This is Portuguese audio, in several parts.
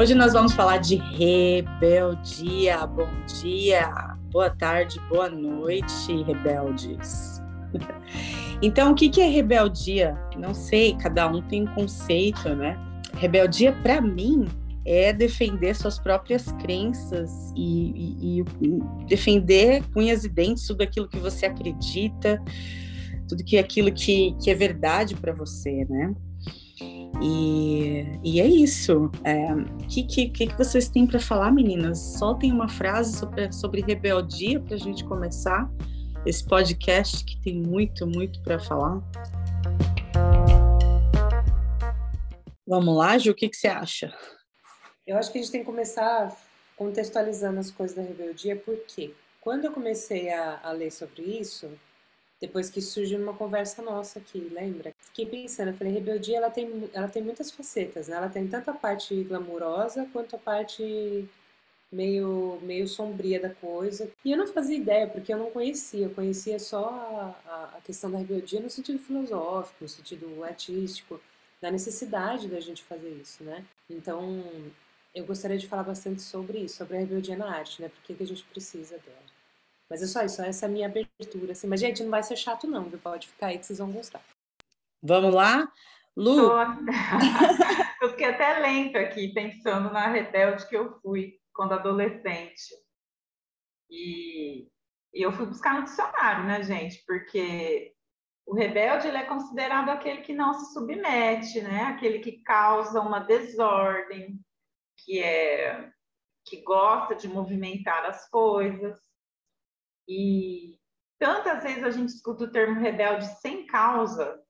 Hoje nós vamos falar de rebeldia. Bom dia, boa tarde, boa noite, rebeldes. Então, o que é rebeldia? Não sei, cada um tem um conceito, né? Rebeldia, para mim, é defender suas próprias crenças e, e, e, defender unhas e dentes tudo aquilo que você acredita, tudo que aquilo que, que é verdade para você, né? E, e é isso. O é, que, que, que vocês têm para falar, meninas? Soltem uma frase sobre, sobre rebeldia para a gente começar esse podcast que tem muito, muito para falar. Vamos lá, Ju, o que, que você acha? Eu acho que a gente tem que começar contextualizando as coisas da rebeldia, porque quando eu comecei a, a ler sobre isso, depois que surgiu uma conversa nossa aqui, lembra? Fiquei pensando, falei, rebeldia ela tem, ela tem muitas facetas, né? Ela tem tanto a parte glamurosa quanto a parte meio, meio sombria da coisa. E eu não fazia ideia, porque eu não conhecia. Eu conhecia só a, a questão da rebeldia no sentido filosófico, no sentido artístico, da necessidade da gente fazer isso, né? Então, eu gostaria de falar bastante sobre isso, sobre a rebeldia na arte, né? Por que, que a gente precisa dela. Mas é só isso, essa é a minha abertura. Assim. Mas, gente, não vai ser chato, não, viu? Pode ficar aí que vocês vão gostar. Vamos lá? Lu? Tô... eu fiquei até lenta aqui, pensando na rebelde que eu fui quando adolescente. E, e eu fui buscar no dicionário, né, gente? Porque o rebelde ele é considerado aquele que não se submete, né? Aquele que causa uma desordem, que é que gosta de movimentar as coisas. E tantas vezes a gente escuta o termo rebelde sem causa,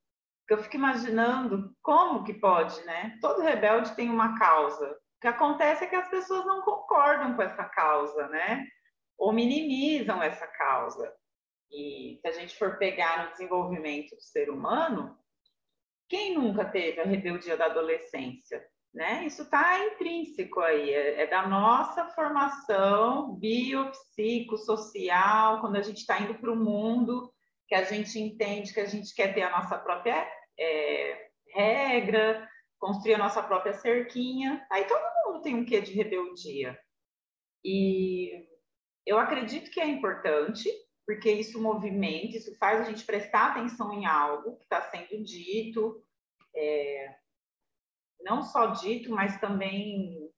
que eu fico imaginando como que pode, né? Todo rebelde tem uma causa. O que acontece é que as pessoas não concordam com essa causa, né? Ou minimizam essa causa. E se a gente for pegar no desenvolvimento do ser humano, quem nunca teve a rebeldia da adolescência? Né? Isso está intrínseco aí, é, é, da nossa formação biopsicossocial, quando a gente está indo para o mundo, que a gente entende que a gente quer ter a nossa própria é, regra, construir a nossa própria cerquinha. Aí todo mundo tem um quê de rebeldia. E eu acredito que é importante, porque isso movimenta, isso faz a gente prestar atenção em algo que está sendo dito. É, não só dito, mas também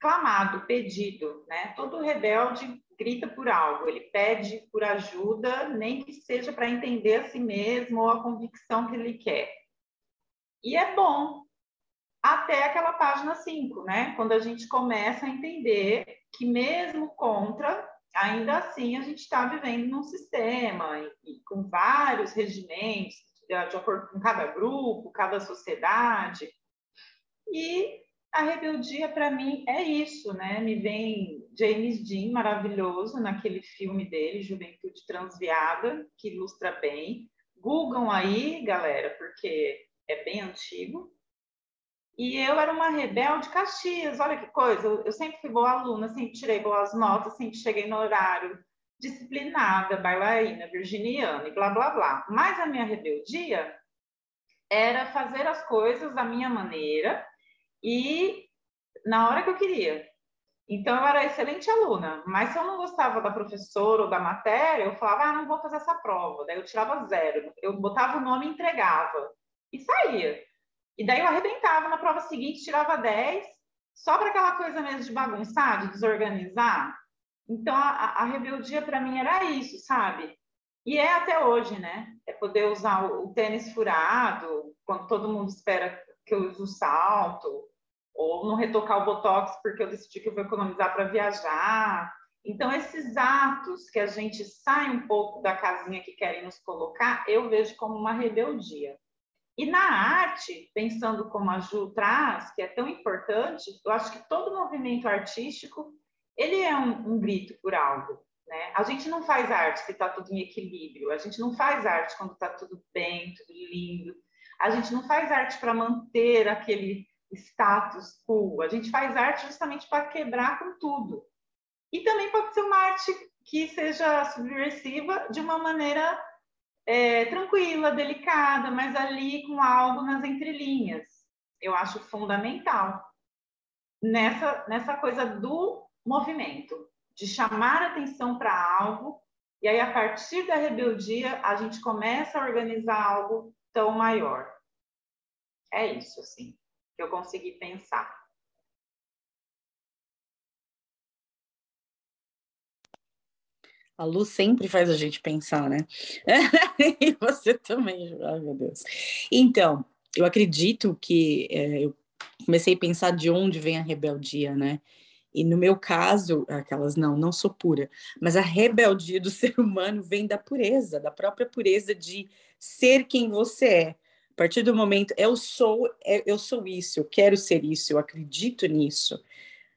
clamado, pedido, né? Todo rebelde grita por algo, ele pede por ajuda, nem que seja para entender a si mesmo ou a convicção que ele quer. E é bom até aquela página 5, né? Quando a gente começa a entender que mesmo contra, ainda assim a gente está vivendo num sistema e, e com vários regimentos, de acordo com cada grupo, cada sociedade, e a rebeldia, para mim, é isso, né? Me vem James Dean, maravilhoso, naquele filme dele, Juventude Transviada, que ilustra bem. Googam aí, galera, porque é bem antigo. E eu era uma rebelde Caxias, olha que coisa. Eu sempre fui boa aluna, sempre tirei boas notas, sempre cheguei no horário, disciplinada, bailarina, virginiana e blá, blá, blá. Mas a minha rebeldia era fazer as coisas da minha maneira, e na hora que eu queria. Então, eu era excelente aluna, mas se eu não gostava da professora ou da matéria, eu falava, ah, não vou fazer essa prova. Daí eu tirava zero. Eu botava o nome e entregava. E saía. E daí eu arrebentava na prova seguinte, tirava 10, só para aquela coisa mesmo de bagunçar, de desorganizar. Então, a, a rebeldia para mim era isso, sabe? E é até hoje, né? É poder usar o, o tênis furado, quando todo mundo espera que eu uso salto, ou não retocar o botox porque eu decidi que eu vou economizar para viajar. Então, esses atos que a gente sai um pouco da casinha que querem nos colocar, eu vejo como uma rebeldia. E na arte, pensando como a Ju traz, que é tão importante, eu acho que todo movimento artístico, ele é um, um grito por algo. Né? A gente não faz arte se está tudo em equilíbrio, a gente não faz arte quando está tudo bem, tudo lindo, a gente não faz arte para manter aquele status quo, a gente faz arte justamente para quebrar com tudo. E também pode ser uma arte que seja subversiva de uma maneira é, tranquila, delicada, mas ali com algo nas entrelinhas. Eu acho fundamental. nessa, nessa coisa do movimento, de chamar atenção para algo, e aí a partir da rebeldia a gente começa a organizar algo tão maior. É isso, assim, que eu consegui pensar. A luz sempre faz a gente pensar, né? e você também, ai meu Deus. Então, eu acredito que é, eu comecei a pensar de onde vem a rebeldia, né? E no meu caso, aquelas não, não sou pura, mas a rebeldia do ser humano vem da pureza, da própria pureza de ser quem você é. A partir do momento eu sou, é, eu sou isso, eu quero ser isso, eu acredito nisso.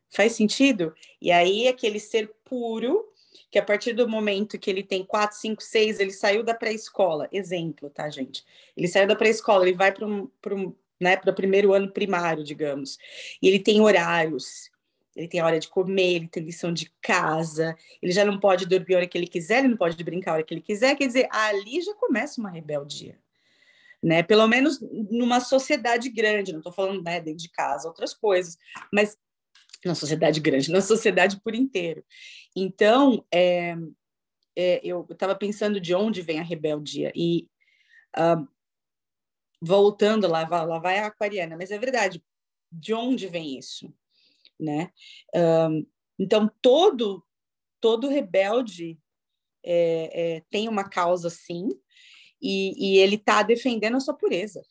Faz sentido? E aí aquele ser puro, que a partir do momento que ele tem 4, 5, 6, ele saiu da pré-escola, exemplo, tá, gente? Ele saiu da pré-escola, ele vai para um, né, o primeiro ano primário, digamos. E ele tem horários, ele tem a hora de comer, ele tem lição de casa, ele já não pode dormir a hora que ele quiser, ele não pode brincar a hora que ele quiser, quer dizer, ali já começa uma rebeldia. Né? Pelo menos numa sociedade grande, não estou falando né, dentro de casa, outras coisas, mas na sociedade grande, na sociedade por inteiro. Então, é, é, eu estava pensando de onde vem a rebeldia, e uh, voltando lá, lá vai a aquariana, mas é verdade, de onde vem isso, né? Um, então todo todo rebelde é, é, tem uma causa sim, e, e ele está defendendo a sua pureza.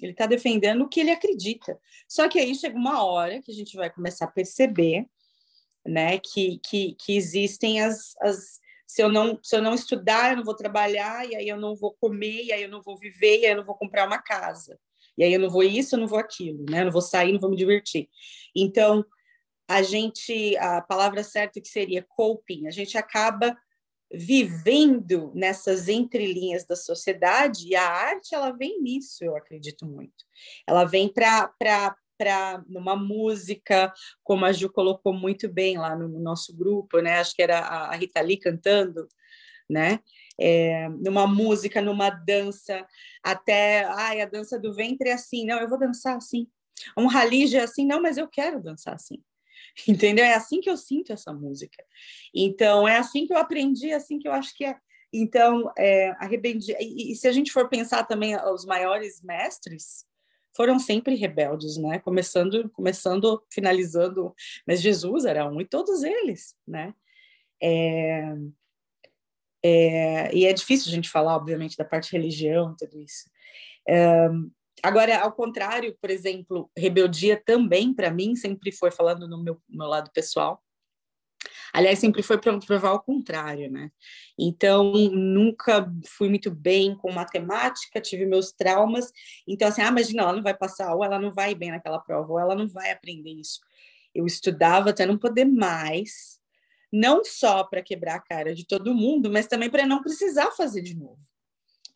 Ele está defendendo o que ele acredita. Só que aí chega uma hora que a gente vai começar a perceber, né, que, que, que existem as, as se eu não se eu não estudar, eu não vou trabalhar, e aí eu não vou comer, e aí eu não vou viver, e aí eu não vou comprar uma casa. E aí eu não vou isso, eu não vou aquilo, né? Eu não vou sair, não vou me divertir. Então, a gente, a palavra certa que seria coping, a gente acaba vivendo nessas entrelinhas da sociedade e a arte ela vem nisso, eu acredito muito. Ela vem para numa música, como a Ju colocou muito bem lá no nosso grupo, né? Acho que era a Rita Lee cantando, né? É, numa música, numa dança, até ai, a dança do ventre é assim, não, eu vou dançar assim. Um rally é assim, não, mas eu quero dançar assim. Entendeu? É assim que eu sinto essa música. Então, é assim que eu aprendi, é assim que eu acho que é. Então, é, a rebeldia. E, e se a gente for pensar também os maiores mestres, foram sempre rebeldes, né? Começando, começando, finalizando, mas Jesus era um e todos eles, né? É, é, e é difícil a gente falar, obviamente, da parte religião, tudo isso. Agora, ao contrário, por exemplo, rebeldia também para mim sempre foi falando no meu, meu lado pessoal, Aliás, sempre foi para provar o contrário, né? Então, nunca fui muito bem com matemática, tive meus traumas. Então, assim, ah, imagina, ela não vai passar, ou ela não vai bem naquela prova, ou ela não vai aprender isso. Eu estudava até não poder mais, não só para quebrar a cara de todo mundo, mas também para não precisar fazer de novo.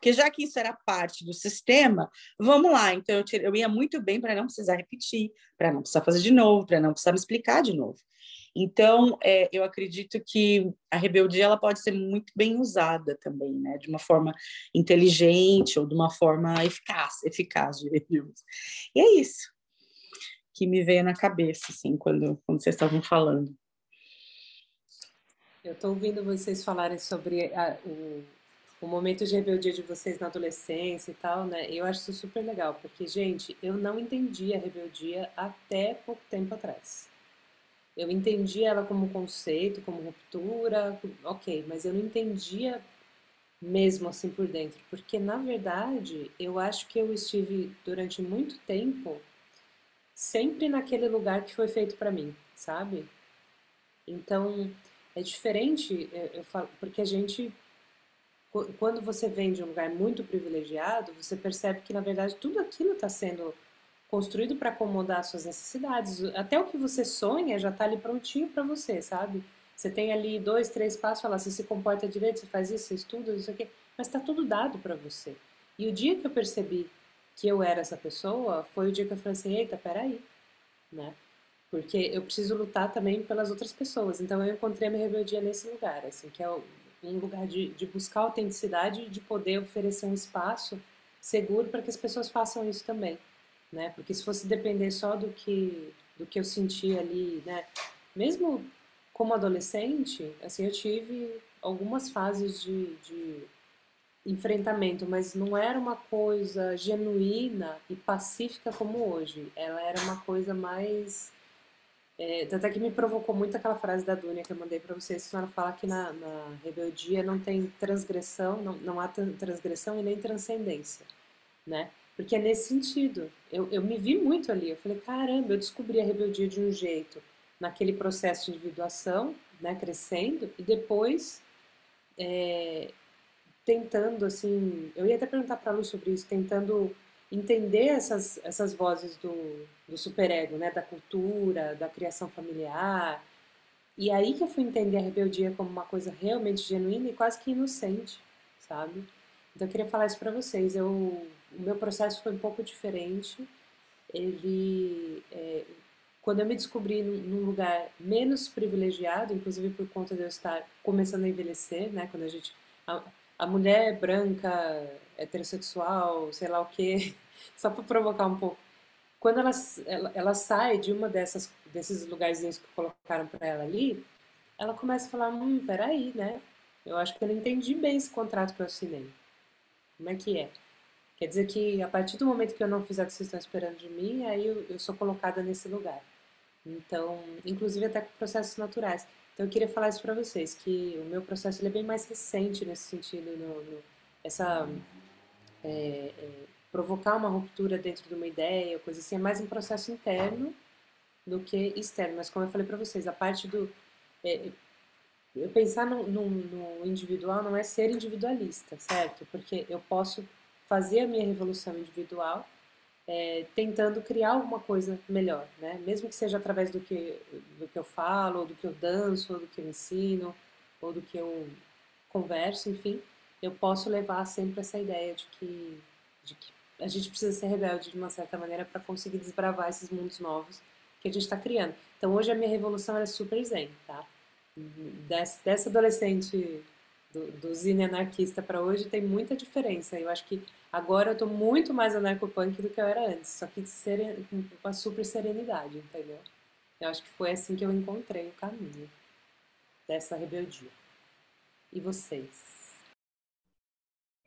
Porque já que isso era parte do sistema, vamos lá. Então, eu, eu ia muito bem para não precisar repetir, para não precisar fazer de novo, para não precisar me explicar de novo. Então, é, eu acredito que a rebeldia ela pode ser muito bem usada também, né? De uma forma inteligente ou de uma forma eficaz, eficaz, diríamos. E é isso que me veio na cabeça, assim, quando, quando vocês estavam falando. Eu estou ouvindo vocês falarem sobre a, o, o momento de rebeldia de vocês na adolescência e tal, né? Eu acho isso super legal, porque, gente, eu não entendi a rebeldia até pouco tempo atrás. Eu entendi ela como conceito, como ruptura, ok, mas eu não entendia mesmo assim por dentro, porque na verdade eu acho que eu estive durante muito tempo sempre naquele lugar que foi feito para mim, sabe? Então é diferente, eu falo, porque a gente quando você vem de um lugar muito privilegiado, você percebe que na verdade tudo aquilo está sendo construído para acomodar suas necessidades. Até o que você sonha já está ali prontinho para você, sabe? Você tem ali dois, três passos, falar, você se comporta direito, você faz isso, você estuda, isso aqui, mas está tudo dado para você. E o dia que eu percebi que eu era essa pessoa, foi o dia que eu falei assim, eita, peraí, né? Porque eu preciso lutar também pelas outras pessoas. Então eu encontrei a minha rebeldia nesse lugar, assim, que é um lugar de, de buscar autenticidade e de poder oferecer um espaço seguro para que as pessoas façam isso também né? Porque se fosse depender só do que do que eu senti ali, né? Mesmo como adolescente, assim, eu tive algumas fases de, de enfrentamento, mas não era uma coisa genuína e pacífica como hoje. Ela era uma coisa mais. É, até que me provocou muito aquela frase da Dunia que eu mandei para vocês, que ela fala que na, na rebeldia não tem transgressão, não, não há transgressão e nem transcendência, né? Porque é nesse sentido. Eu, eu me vi muito ali. Eu falei, caramba, eu descobri a rebeldia de um jeito naquele processo de individuação, né, crescendo, e depois é, tentando, assim, eu ia até perguntar para a Lu sobre isso, tentando entender essas, essas vozes do, do superego, né, da cultura, da criação familiar, e aí que eu fui entender a rebeldia como uma coisa realmente genuína e quase que inocente, sabe? Então eu queria falar isso para vocês. Eu, o meu processo foi um pouco diferente. Ele, é, quando eu me descobri num lugar menos privilegiado, inclusive por conta de eu estar começando a envelhecer, né? Quando a gente a mulher branca, heterossexual, sei lá o quê, só para provocar um pouco. Quando ela, ela, ela, sai de uma dessas desses lugarzinhos que colocaram para ela ali, ela começa a falar, hum, peraí, né? Eu acho que eu não entendi bem esse contrato que eu assinei. Como é que é? Quer dizer que a partir do momento que eu não fizer o que vocês estão esperando de mim, aí eu, eu sou colocada nesse lugar. Então, inclusive até com processos naturais. Então, eu queria falar isso para vocês, que o meu processo é bem mais recente nesse sentido, no, no essa é, é, provocar uma ruptura dentro de uma ideia, coisa assim, é mais um processo interno do que externo. Mas como eu falei para vocês, a parte do é, eu pensar no, no, no, individual não é ser individualista, certo? Porque eu posso fazer a minha revolução individual é, tentando criar alguma coisa melhor, né? Mesmo que seja através do que, do que eu falo, do que eu danço, do que eu ensino, ou do que eu converso, enfim, eu posso levar sempre essa ideia de que, de que a gente precisa ser rebelde de uma certa maneira para conseguir desbravar esses mundos novos que a gente está criando. Então hoje a minha revolução é super zen, tá? Dessa, dessa adolescente do, do zine anarquista para hoje tem muita diferença. Eu acho que agora eu estou muito mais anarcopunk do que eu era antes, só que seren, com uma super serenidade, entendeu? Eu acho que foi assim que eu encontrei o caminho dessa rebeldia. E vocês?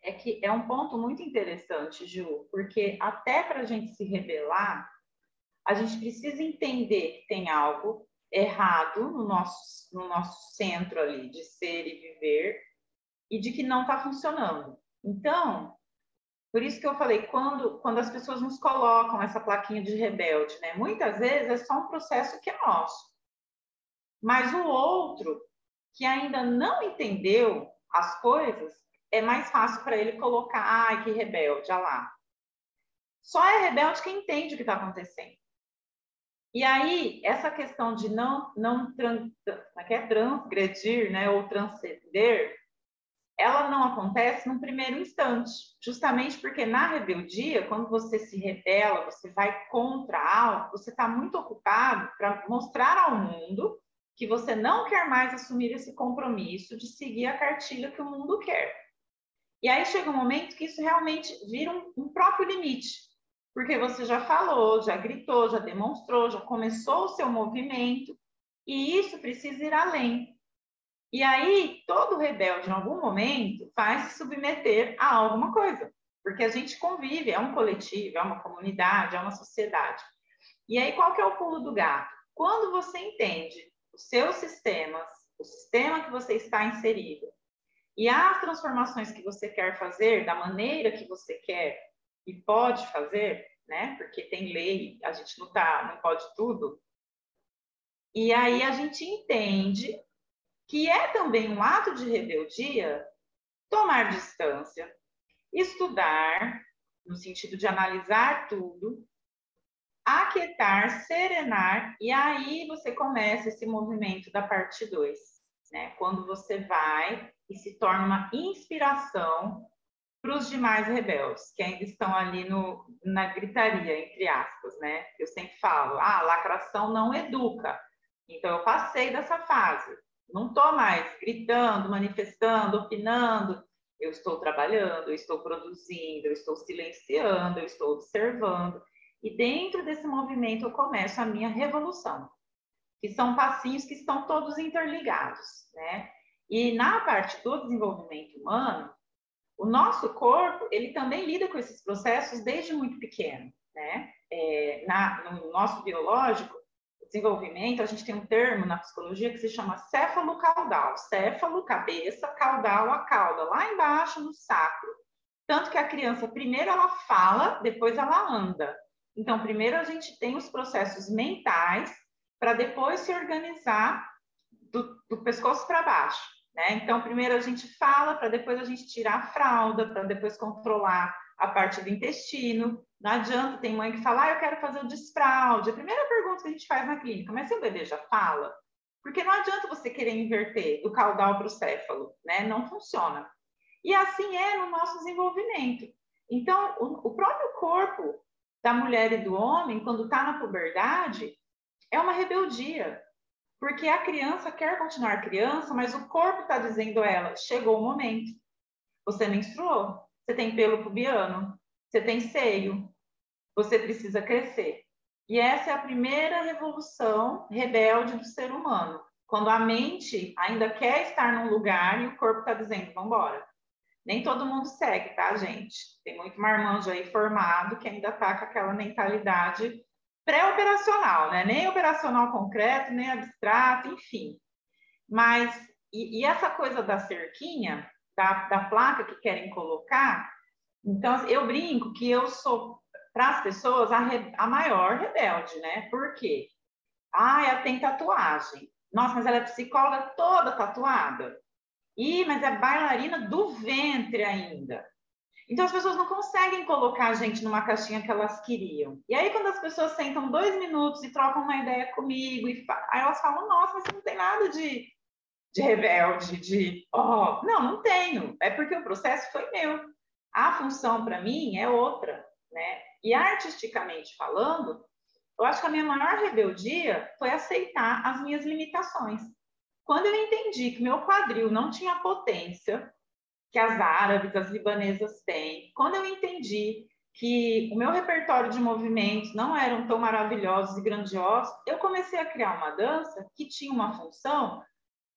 É que é um ponto muito interessante, Ju, porque até para a gente se rebelar, a gente precisa entender que tem algo errado no nosso, no nosso centro ali de ser e viver e de que não está funcionando. Então, por isso que eu falei, quando, quando as pessoas nos colocam essa plaquinha de rebelde, né? Muitas vezes é só um processo que é nosso. Mas o outro, que ainda não entendeu as coisas, é mais fácil para ele colocar, ai, que rebelde, olha lá. Só é rebelde quem entende o que está acontecendo. E aí, essa questão de não, não trans, é é? transgredir, né, ou transcender, ela não acontece num primeiro instante, justamente porque na rebeldia, quando você se rebela, você vai contra algo, você está muito ocupado para mostrar ao mundo que você não quer mais assumir esse compromisso de seguir a cartilha que o mundo quer. E aí chega um momento que isso realmente vira um, um próprio limite, porque você já falou, já gritou, já demonstrou, já começou o seu movimento, e isso precisa ir além. E aí, todo rebelde, em algum momento, vai se submeter a alguma coisa, porque a gente convive, é um coletivo, é uma comunidade, é uma sociedade. E aí, qual que é o pulo do gato? Quando você entende os seus sistemas, o sistema que você está inserido, e as transformações que você quer fazer da maneira que você quer e pode fazer, né? Porque tem lei, a gente não tá, não pode tudo. E aí a gente entende que é também um ato de rebeldia, tomar distância, estudar, no sentido de analisar tudo, aquietar, serenar, e aí você começa esse movimento da parte 2, né? Quando você vai e se torna uma inspiração para os demais rebeldes, que ainda estão ali no, na gritaria, entre aspas, né? Eu sempre falo, ah, lacração não educa. Então, eu passei dessa fase. Não estou mais gritando, manifestando, opinando. Eu estou trabalhando, eu estou produzindo, eu estou silenciando, eu estou observando. e dentro desse movimento eu começo a minha revolução, que são passinhos que estão todos interligados, né? E na parte do desenvolvimento humano, o nosso corpo, ele também lida com esses processos desde muito pequeno, né? É, na, no nosso biológico, desenvolvimento, a gente tem um termo na psicologia que se chama céfalo caudal. Céfalo, cabeça, caudal, a cauda, lá embaixo no sacro. Tanto que a criança, primeiro ela fala, depois ela anda. Então, primeiro a gente tem os processos mentais, para depois se organizar do, do pescoço para baixo. Né? Então, primeiro a gente fala, para depois a gente tirar a fralda, para depois controlar a parte do intestino. Não adianta, tem mãe que fala, ah, eu quero fazer o desfraude. A primeira pergunta que a gente faz na clínica, mas seu bebê já fala? Porque não adianta você querer inverter o caudal para o céfalo, né? Não funciona. E assim é no nosso desenvolvimento. Então, o, o próprio corpo da mulher e do homem, quando está na puberdade, é uma rebeldia. Porque a criança quer continuar criança, mas o corpo está dizendo a ela: chegou o momento. Você menstruou, você tem pelo pubiano, você tem seio, você precisa crescer. E essa é a primeira revolução rebelde do ser humano, quando a mente ainda quer estar num lugar e o corpo está dizendo: vamos embora. Nem todo mundo segue, tá, gente? Tem muito marmanjo aí formado que ainda está com aquela mentalidade pré-operacional, né? Nem operacional concreto, nem abstrato, enfim. Mas, e, e essa coisa da cerquinha, da, da placa que querem colocar, então eu brinco que eu sou, para as pessoas, a, re, a maior rebelde, né? Por quê? Ah, ela tem tatuagem. Nossa, mas ela é psicóloga toda tatuada. Ih, mas é bailarina do ventre ainda. Então as pessoas não conseguem colocar a gente numa caixinha que elas queriam. E aí quando as pessoas sentam dois minutos e trocam uma ideia comigo, e aí elas falam, nossa, mas não tem nada de, de rebelde, de oh, não, não tenho. É porque o processo foi meu. A função para mim é outra, né? E artisticamente falando, eu acho que a minha maior rebeldia foi aceitar as minhas limitações. Quando eu entendi que meu quadril não tinha potência que as árabes, as libanesas têm, quando eu entendi que o meu repertório de movimentos não eram tão maravilhosos e grandiosos, eu comecei a criar uma dança que tinha uma função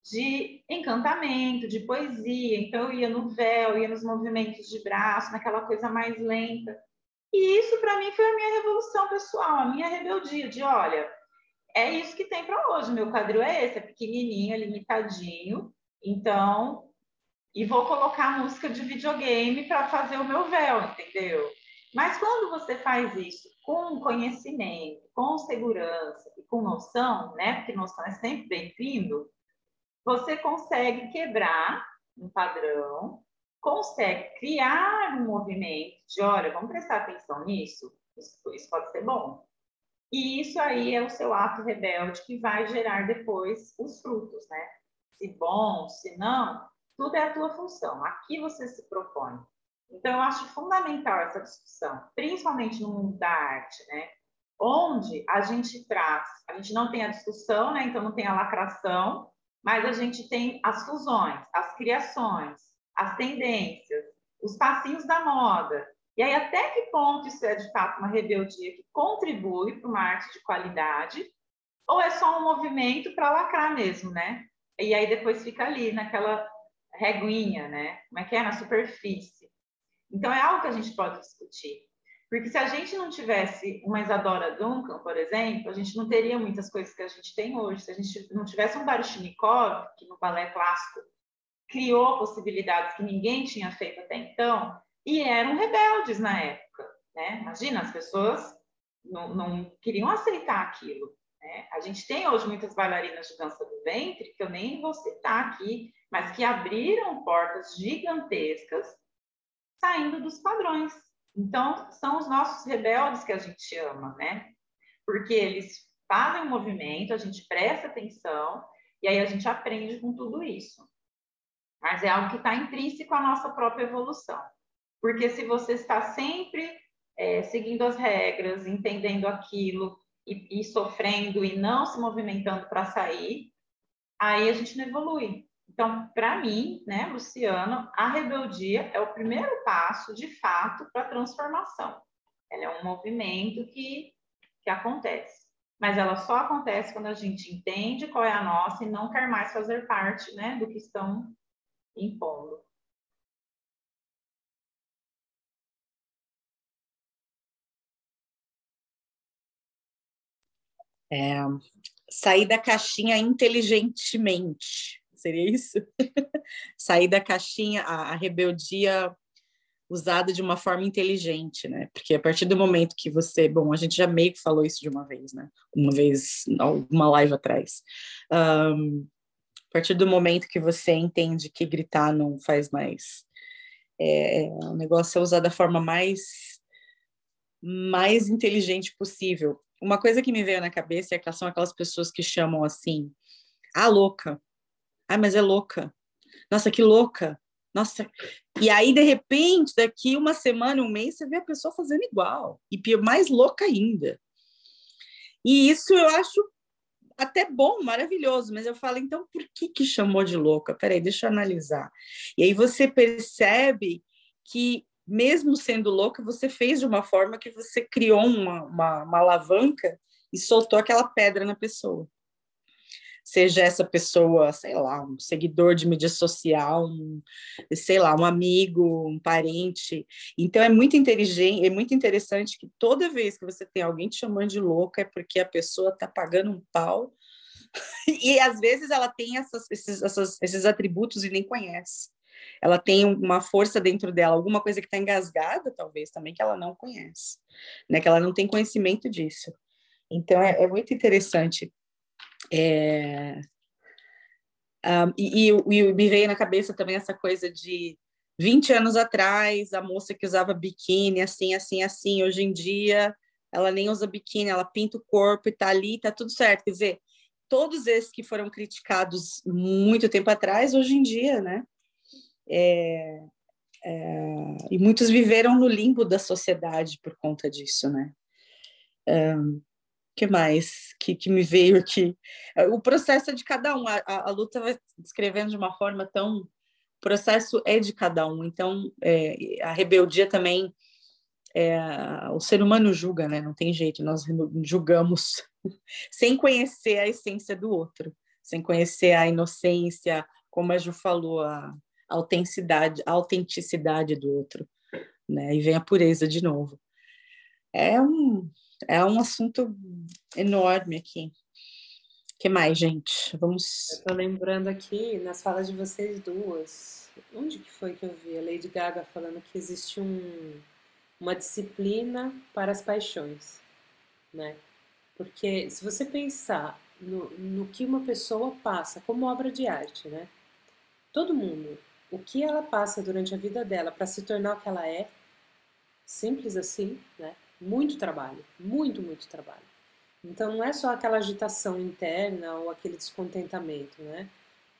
de encantamento, de poesia. Então eu ia no véu, ia nos movimentos de braço, naquela coisa mais lenta. E isso para mim foi a minha revolução pessoal, a minha rebeldia de, olha, é isso que tem para hoje. Meu quadril é esse, é pequenininho, é limitadinho. Então, e vou colocar música de videogame para fazer o meu véu, entendeu? Mas quando você faz isso com conhecimento, com segurança e com noção, né? Porque noção é sempre bem-vindo, você consegue quebrar um padrão, consegue criar um movimento de, olha, vamos prestar atenção nisso, isso, isso pode ser bom. E isso aí é o seu ato rebelde que vai gerar depois os frutos, né? Se bom, se não, tudo é a tua função. Aqui você se propõe. Então, eu acho fundamental essa discussão, principalmente no mundo da arte, né? Onde a gente traz, a gente não tem a discussão, né? Então, não tem a lacração, mas a gente tem as fusões, as criações, as tendências, os passinhos da moda, e aí, até que ponto isso é de fato uma rebeldia que contribui para uma arte de qualidade, ou é só um movimento para lacrar mesmo, né? E aí depois fica ali naquela reguinha, né? Como é que é? Na superfície. Então é algo que a gente pode discutir. Porque se a gente não tivesse uma Isadora Duncan, por exemplo, a gente não teria muitas coisas que a gente tem hoje. Se a gente não tivesse um Baryshnikov, que no balé clássico criou possibilidades que ninguém tinha feito até então, e eram rebeldes na época, né? Imagina, as pessoas não, não queriam aceitar aquilo. Né? A gente tem hoje muitas bailarinas de dança do ventre, que eu nem vou citar aqui, mas que abriram portas gigantescas saindo dos padrões. Então, são os nossos rebeldes que a gente ama, né? Porque eles fazem um movimento, a gente presta atenção e aí a gente aprende com tudo isso. Mas é algo que está intrínseco à nossa própria evolução. Porque se você está sempre é, seguindo as regras, entendendo aquilo e, e sofrendo e não se movimentando para sair, aí a gente não evolui. Então, para mim, né, Luciano, a rebeldia é o primeiro passo, de fato, para a transformação. Ela é um movimento que, que acontece. Mas ela só acontece quando a gente entende qual é a nossa e não quer mais fazer parte né, do que estão impondo. É, sair da caixinha inteligentemente. Seria isso? sair da caixinha, a, a, rebeldia usada de uma forma inteligente, né? Porque a partir do momento que você, bom, a gente já meio que falou isso de uma vez, né? Uma vez, uma live atrás. Um, a partir do momento que você entende que gritar não faz mais, é, o negócio é usar da forma mais mais inteligente possível uma coisa que me veio na cabeça é que são aquelas pessoas que chamam assim, ah, louca. Ah, mas é louca. Nossa, que louca. Nossa. E aí, de repente, daqui uma semana, um mês, você vê a pessoa fazendo igual. E mais louca ainda. E isso eu acho até bom, maravilhoso, mas eu falo, então por que que chamou de louca? Peraí, deixa eu analisar. E aí você percebe que mesmo sendo louca, você fez de uma forma que você criou uma, uma, uma alavanca e soltou aquela pedra na pessoa. Seja essa pessoa, sei lá, um seguidor de mídia social, um, sei lá, um amigo, um parente. Então é muito inteligente, é muito interessante que toda vez que você tem alguém te chamando de louca é porque a pessoa está pagando um pau e às vezes ela tem essas, esses, essas, esses atributos e nem conhece ela tem uma força dentro dela, alguma coisa que está engasgada, talvez também, que ela não conhece, né? Que ela não tem conhecimento disso. Então, é, é muito interessante. É... Um, e, e, e me veio na cabeça também essa coisa de 20 anos atrás, a moça que usava biquíni, assim, assim, assim, hoje em dia, ela nem usa biquíni, ela pinta o corpo e tá ali, tá tudo certo. Quer dizer, todos esses que foram criticados muito tempo atrás, hoje em dia, né? É, é, e muitos viveram no limbo da sociedade por conta disso, né? Um, que mais que, que me veio aqui? O processo é de cada um. A, a, a luta vai descrevendo de uma forma tão. O processo é de cada um. Então, é, a rebeldia também. É, o ser humano julga, né? Não tem jeito. Nós julgamos sem conhecer a essência do outro, sem conhecer a inocência, como a Ju falou, a, autenticidade, autenticidade do outro, né? E vem a pureza de novo. É um, é um assunto enorme aqui. que mais, gente? Vamos. Eu tô lembrando aqui nas falas de vocês duas. Onde que foi que eu vi a Lady Gaga falando que existe um, uma disciplina para as paixões, né? Porque se você pensar no, no que uma pessoa passa como obra de arte, né? Todo mundo o que ela passa durante a vida dela para se tornar o que ela é, simples assim, né? Muito trabalho, muito, muito trabalho. Então não é só aquela agitação interna ou aquele descontentamento, né?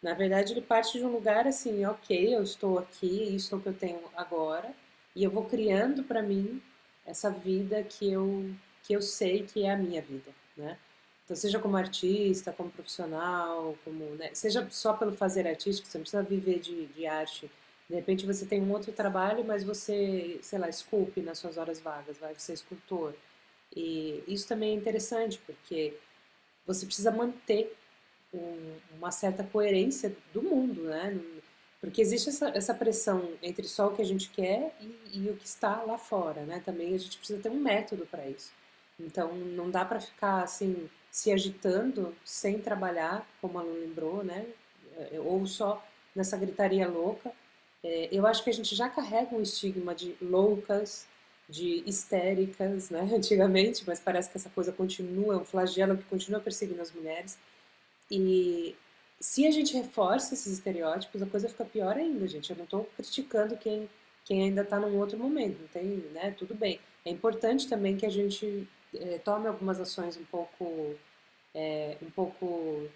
Na verdade, ele parte de um lugar assim, ok, eu estou aqui, isso é o que eu tenho agora, e eu vou criando para mim essa vida que eu que eu sei que é a minha vida, né? Então, seja como artista, como profissional, como, né, seja só pelo fazer artístico, você não precisa viver de, de arte. De repente você tem um outro trabalho, mas você, sei lá, esculpe nas suas horas vagas, vai ser escultor. E isso também é interessante, porque você precisa manter um, uma certa coerência do mundo, né? Porque existe essa, essa pressão entre só o que a gente quer e, e o que está lá fora, né? Também a gente precisa ter um método para isso. Então, não dá para ficar assim se agitando sem trabalhar, como a Lu lembrou, né? Ou só nessa gritaria louca. É, eu acho que a gente já carrega um estigma de loucas, de histéricas, né? Antigamente, mas parece que essa coisa continua, é um flagelo que continua perseguindo as mulheres. E se a gente reforça esses estereótipos, a coisa fica pior ainda, gente. Eu não estou criticando quem, quem ainda está num outro momento, não tem, né? Tudo bem. É importante também que a gente é, tome algumas ações um pouco é, um pouco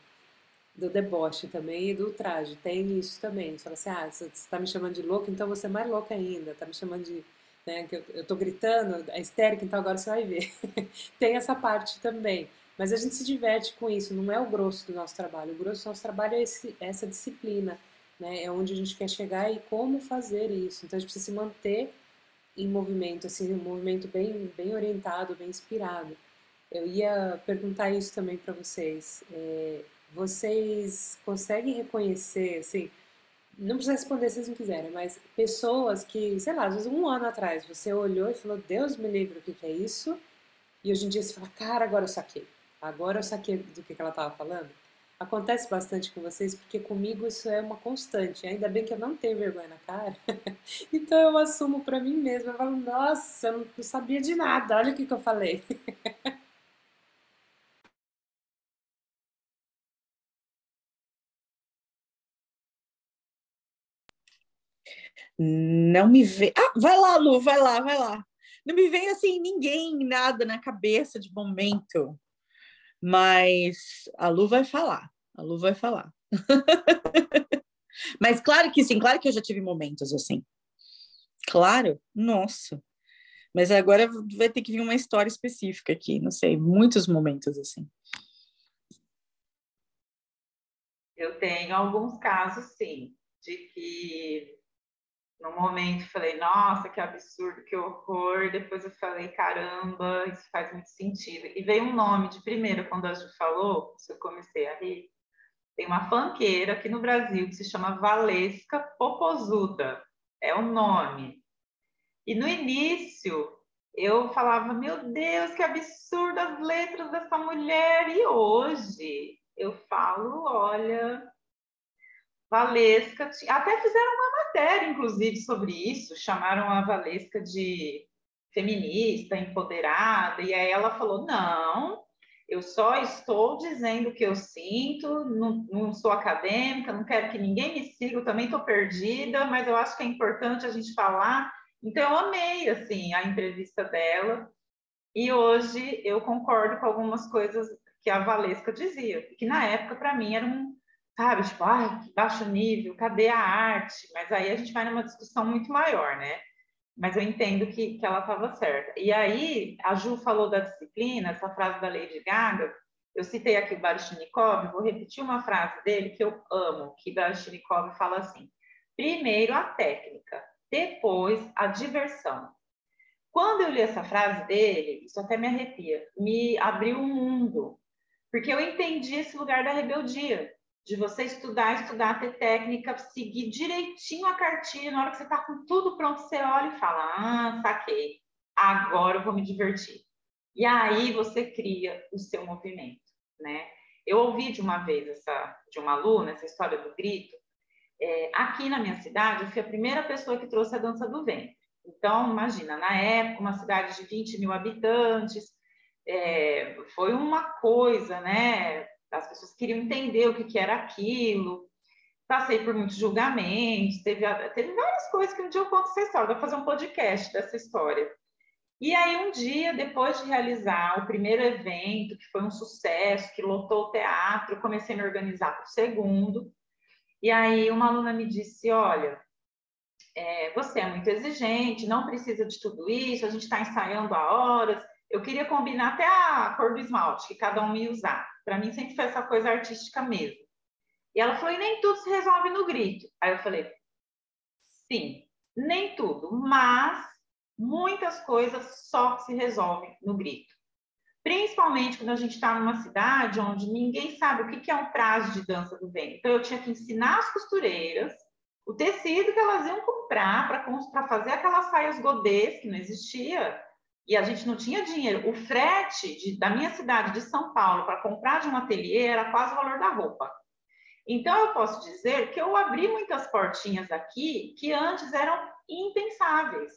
do deboche também e do traje. Tem isso também. Você fala assim, ah, você está me chamando de louca, então você é mais louca ainda. Está me chamando de... Né, que eu, eu tô gritando, é histérica, então agora você vai ver. Tem essa parte também. Mas a gente se diverte com isso, não é o grosso do nosso trabalho. O grosso do nosso trabalho é esse, essa disciplina, né? É onde a gente quer chegar e como fazer isso. Então a gente precisa se manter em movimento, assim, um movimento bem, bem orientado, bem inspirado. Eu ia perguntar isso também para vocês. É, vocês conseguem reconhecer, assim, não precisa responder se vocês não quiserem, mas pessoas que, sei lá, às vezes um ano atrás você olhou e falou, Deus me livre, o que, que é isso? E hoje em dia você fala, cara, agora eu saquei. Agora eu saquei do que, que ela estava falando. Acontece bastante com vocês, porque comigo isso é uma constante. Ainda bem que eu não tenho vergonha na cara. então eu assumo para mim mesma. Eu falo, nossa, eu não sabia de nada. Olha o que, que eu falei. Não me vê. Ah, vai lá, Lu, vai lá, vai lá. Não me vem assim ninguém, nada na cabeça de momento. Mas a Lu vai falar. A Lu vai falar. Mas claro que sim, claro que eu já tive momentos assim. Claro, nossa. Mas agora vai ter que vir uma história específica aqui, não sei, muitos momentos assim. Eu tenho alguns casos, sim, de que no momento falei, nossa, que absurdo, que horror. Depois eu falei, caramba, isso faz muito sentido. E veio um nome de primeira, quando a Ju falou, eu comecei a rir. Tem uma fanqueira aqui no Brasil que se chama Valesca Popozuda. É o nome. E no início eu falava, meu Deus, que absurdo as letras dessa mulher. E hoje eu falo, olha, Valesca, até fizeram uma matéria, inclusive, sobre isso, chamaram a Valesca de feminista, empoderada, e aí ela falou: não, eu só estou dizendo o que eu sinto, não, não sou acadêmica, não quero que ninguém me siga, eu também estou perdida, mas eu acho que é importante a gente falar. Então, eu amei, assim, a entrevista dela, e hoje eu concordo com algumas coisas que a Valesca dizia, que na época, para mim, era um sabe? Tipo, ai, que baixo nível, cadê a arte? Mas aí a gente vai numa discussão muito maior, né? Mas eu entendo que, que ela estava certa. E aí, a Ju falou da disciplina, essa frase da Lady Gaga. Eu citei aqui o Baryshnikov, vou repetir uma frase dele que eu amo, que Baryshnikov fala assim: primeiro a técnica, depois a diversão. Quando eu li essa frase dele, isso até me arrepia, me abriu um mundo, porque eu entendi esse lugar da rebeldia de você estudar, estudar, ter técnica, seguir direitinho a cartilha, na hora que você está com tudo pronto, você olha e fala, ah, saquei, agora eu vou me divertir. E aí você cria o seu movimento, né? Eu ouvi de uma vez essa, de uma aluna, essa história do grito, é, aqui na minha cidade, eu fui a primeira pessoa que trouxe a dança do ventre. Então, imagina, na época, uma cidade de 20 mil habitantes, é, foi uma coisa, né? As pessoas queriam entender o que, que era aquilo. Passei por muitos julgamentos, teve, teve várias coisas que um dia eu conto essa história, vou fazer um podcast dessa história. E aí, um dia, depois de realizar o primeiro evento, que foi um sucesso, que lotou o teatro, comecei a me organizar para o segundo. E aí, uma aluna me disse: Olha, é, você é muito exigente, não precisa de tudo isso, a gente está ensaiando há horas. Eu queria combinar até a cor do esmalte, que cada um ia usar. Para mim sempre foi essa coisa artística mesmo. E ela falou: e nem tudo se resolve no grito. Aí eu falei: sim, nem tudo, mas muitas coisas só se resolvem no grito. Principalmente quando a gente está numa cidade onde ninguém sabe o que é um traje de dança do vento. Então eu tinha que ensinar as costureiras o tecido que elas iam comprar para fazer aquelas saias godês que não existia e a gente não tinha dinheiro. O frete de, da minha cidade de São Paulo para comprar de um ateliê era quase o valor da roupa. Então, eu posso dizer que eu abri muitas portinhas aqui que antes eram impensáveis,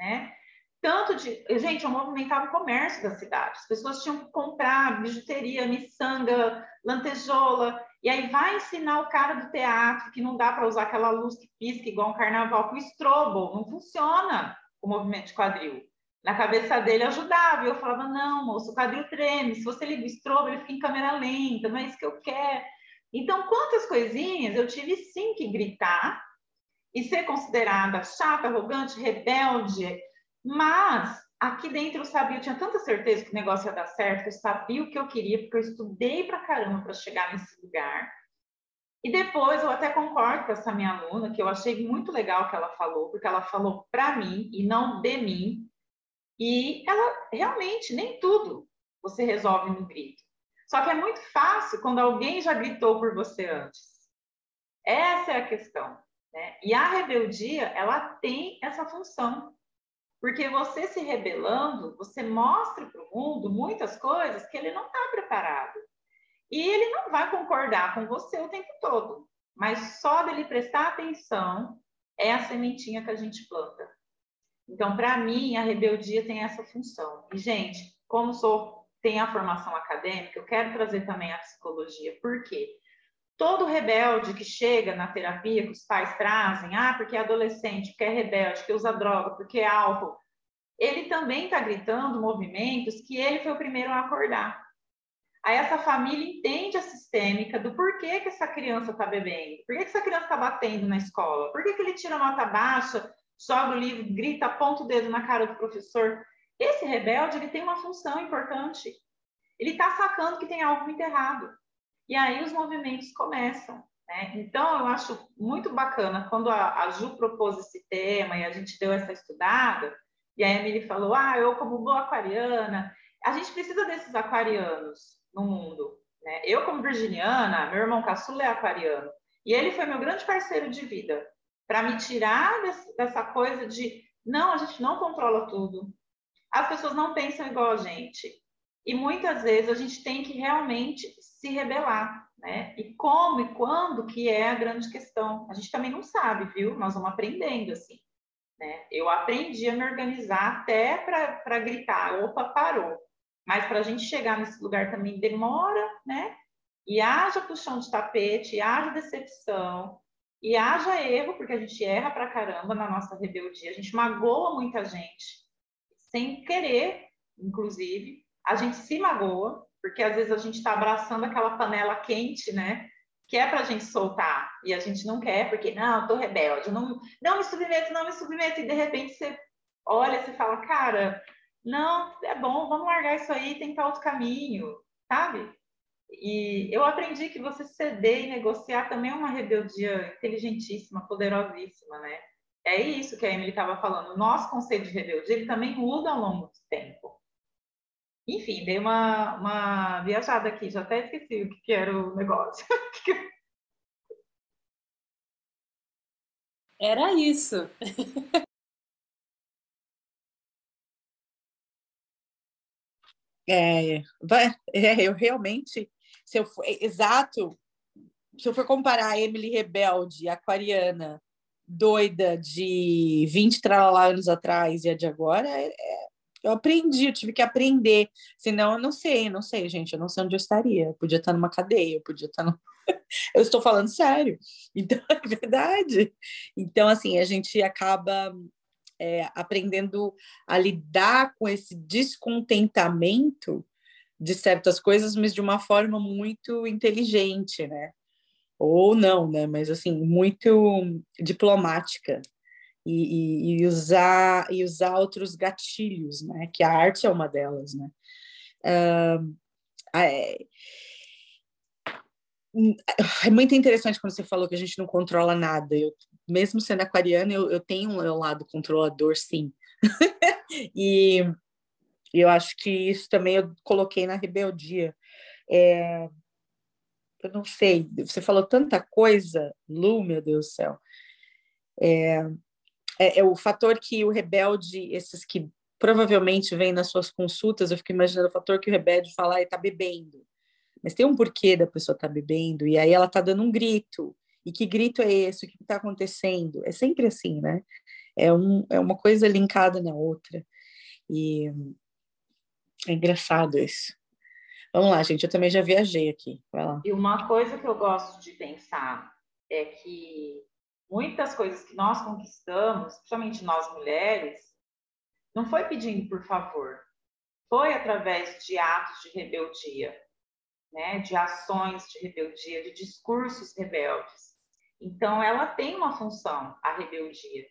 né? Tanto de. Gente, eu movimentava o comércio da cidade. As pessoas tinham que comprar bijuteria, miçanga, lantejola. E aí vai ensinar o cara do teatro que não dá para usar aquela luz que pisca igual um carnaval com estrobo. Não funciona o movimento de quadril na cabeça dele ajudava. Eu falava: não, moço, o quadril treme. Se você liga o estrobo, ele fica em câmera lenta, não é isso que eu quero. Então, quantas coisinhas eu tive sim que gritar e ser considerada chata, arrogante, rebelde, mas aqui dentro eu sabia, eu tinha tanta certeza que o negócio ia dar certo, eu sabia o que eu queria, porque eu estudei pra caramba para chegar nesse lugar. E depois eu até concordo com essa minha aluna, que eu achei muito legal o que ela falou, porque ela falou para mim e não de mim. E ela realmente nem tudo você resolve no grito. Só que é muito fácil quando alguém já gritou por você antes. Essa é a questão. Né? E a rebeldia, ela tem essa função. Porque você se rebelando, você mostra para o mundo muitas coisas que ele não está preparado. E ele não vai concordar com você o tempo todo. Mas só dele prestar atenção é a sementinha que a gente planta. Então, para mim, a rebeldia tem essa função. E, gente, como sou tem a formação acadêmica, eu quero trazer também a psicologia. Por quê? Todo rebelde que chega na terapia que os pais trazem, ah, porque é adolescente, porque é rebelde, porque usa droga, porque é álcool, ele também está gritando movimentos que ele foi o primeiro a acordar. Aí essa família entende a sistêmica do porquê que essa criança está bebendo, por que, essa criança está batendo na escola, por que, que ele tira nota baixa, joga o livro, grita, aponta o dedo na cara do professor. Esse rebelde ele tem uma função importante. Ele está sacando que tem algo muito errado. E aí os movimentos começam. Né? Então, eu acho muito bacana quando a, a Ju propôs esse tema e a gente deu essa estudada, e a Emily falou: Ah, eu, como boa aquariana, a gente precisa desses aquarianos no mundo. Né? Eu, como virginiana, meu irmão caçula é aquariano, e ele foi meu grande parceiro de vida para me tirar desse, dessa coisa de não, a gente não controla tudo, as pessoas não pensam igual a gente. E muitas vezes a gente tem que realmente se rebelar, né? E como e quando que é a grande questão. A gente também não sabe, viu? Nós vamos aprendendo assim. Né? Eu aprendi a me organizar até para gritar, opa, parou. Mas para a gente chegar nesse lugar também demora, né? E haja puxão de tapete, haja decepção, e haja erro, porque a gente erra pra caramba na nossa rebeldia, a gente magoa muita gente sem querer, inclusive. A gente se magoa, porque às vezes a gente está abraçando aquela panela quente, né? Que é para a gente soltar e a gente não quer, porque não, eu tô rebelde, não, não me submeto, não me submeto, e de repente você olha, você fala, cara, não, é bom, vamos largar isso aí, tentar outro caminho, sabe? E eu aprendi que você ceder e negociar também é uma rebeldia inteligentíssima, poderosíssima, né? é isso que a Emily estava falando. O nosso conceito de rebeldia ele também muda ao longo do tempo. Enfim, dei uma, uma viajada aqui, já até esqueci o que, que era o negócio. Era isso. É, vai, é, eu realmente, se eu for, exato, se eu for comparar a Emily rebelde, aquariana, doida de 20 tralalá anos atrás e a de agora, é, é, eu aprendi, eu tive que aprender. Senão, eu não sei, não sei, gente, eu não sei onde eu estaria. Eu podia estar numa cadeia, eu podia estar no... eu estou falando sério. Então, é verdade. Então, assim, a gente acaba é, aprendendo a lidar com esse descontentamento de certas coisas, mas de uma forma muito inteligente, né? ou não, né? Mas assim, muito diplomática e, e, e, usar e usar outros gatilhos, né? Que a arte é uma delas, né? Uh, é, é muito interessante quando você falou que a gente não controla nada. Eu, mesmo sendo aquariana, eu, eu tenho um lado controlador, sim. e eu acho que isso também eu coloquei na rebeldia. É, eu não sei, você falou tanta coisa, Lu, meu Deus do céu. É, é, é, o fator que o rebelde, esses que provavelmente vêm nas suas consultas, eu fico imaginando o fator que o rebelde fala, e está bebendo. Mas tem um porquê da pessoa estar tá bebendo, e aí ela está dando um grito. E que grito é esse? O que está acontecendo? É sempre assim, né? É, um, é uma coisa linkada na outra. E é engraçado isso. Vamos lá, gente, eu também já viajei aqui. Vai lá. E uma coisa que eu gosto de pensar é que muitas coisas que nós conquistamos, principalmente nós mulheres, não foi pedindo por favor, foi através de atos de rebeldia, né? de ações de rebeldia, de discursos rebeldes. Então, ela tem uma função, a rebeldia.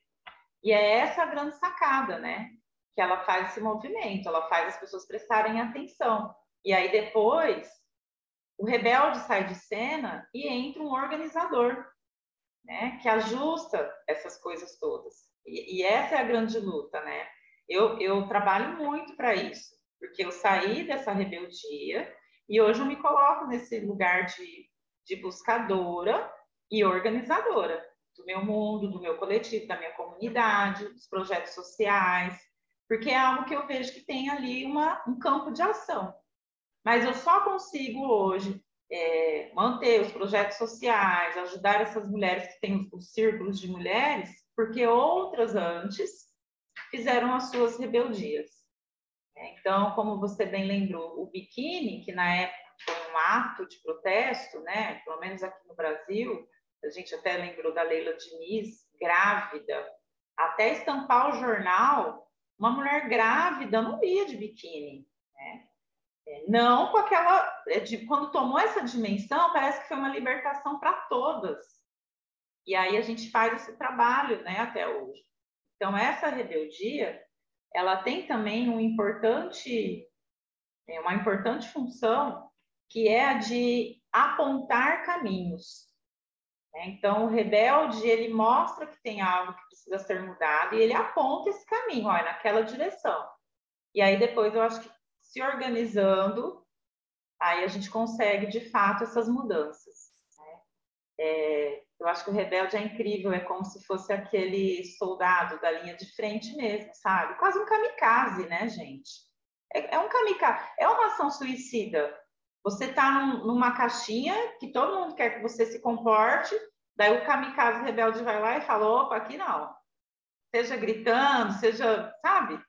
E é essa a grande sacada, né? Que ela faz esse movimento, ela faz as pessoas prestarem atenção. E aí depois o rebelde sai de cena e entra um organizador, né, que ajusta essas coisas todas. E, e essa é a grande luta, né? Eu, eu trabalho muito para isso, porque eu saí dessa rebeldia e hoje eu me coloco nesse lugar de, de buscadora e organizadora do meu mundo, do meu coletivo, da minha comunidade, dos projetos sociais, porque é algo que eu vejo que tem ali uma, um campo de ação. Mas eu só consigo hoje é, manter os projetos sociais, ajudar essas mulheres que têm os, os círculos de mulheres, porque outras antes fizeram as suas rebeldias. Então, como você bem lembrou, o biquíni, que na época foi um ato de protesto, né, pelo menos aqui no Brasil, a gente até lembrou da Leila Diniz, grávida, até estampar o jornal, uma mulher grávida não ia de biquíni, né? É, não com aquela. É, de, quando tomou essa dimensão, parece que foi uma libertação para todas. E aí a gente faz esse trabalho né, até hoje. Então, essa rebeldia, ela tem também um importante, é, uma importante função, que é a de apontar caminhos. Né? Então, o rebelde, ele mostra que tem algo que precisa ser mudado e ele aponta esse caminho, olha, naquela direção. E aí, depois, eu acho que se organizando, aí a gente consegue, de fato, essas mudanças. Né? É, eu acho que o rebelde é incrível, é como se fosse aquele soldado da linha de frente mesmo, sabe? Quase um kamikaze, né, gente? É, é um kamikaze, é uma ação suicida. Você está num, numa caixinha que todo mundo quer que você se comporte, daí o kamikaze rebelde vai lá e fala: opa, aqui não. Seja gritando, seja, sabe?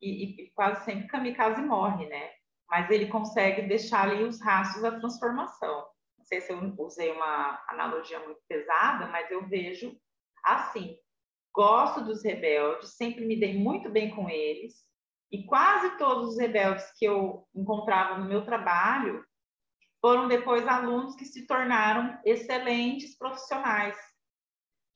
E, e quase sempre o kamikaze morre, né? Mas ele consegue deixar ali os rastros da transformação. Não sei se eu usei uma analogia muito pesada, mas eu vejo assim. Gosto dos rebeldes, sempre me dei muito bem com eles, e quase todos os rebeldes que eu encontrava no meu trabalho foram depois alunos que se tornaram excelentes profissionais,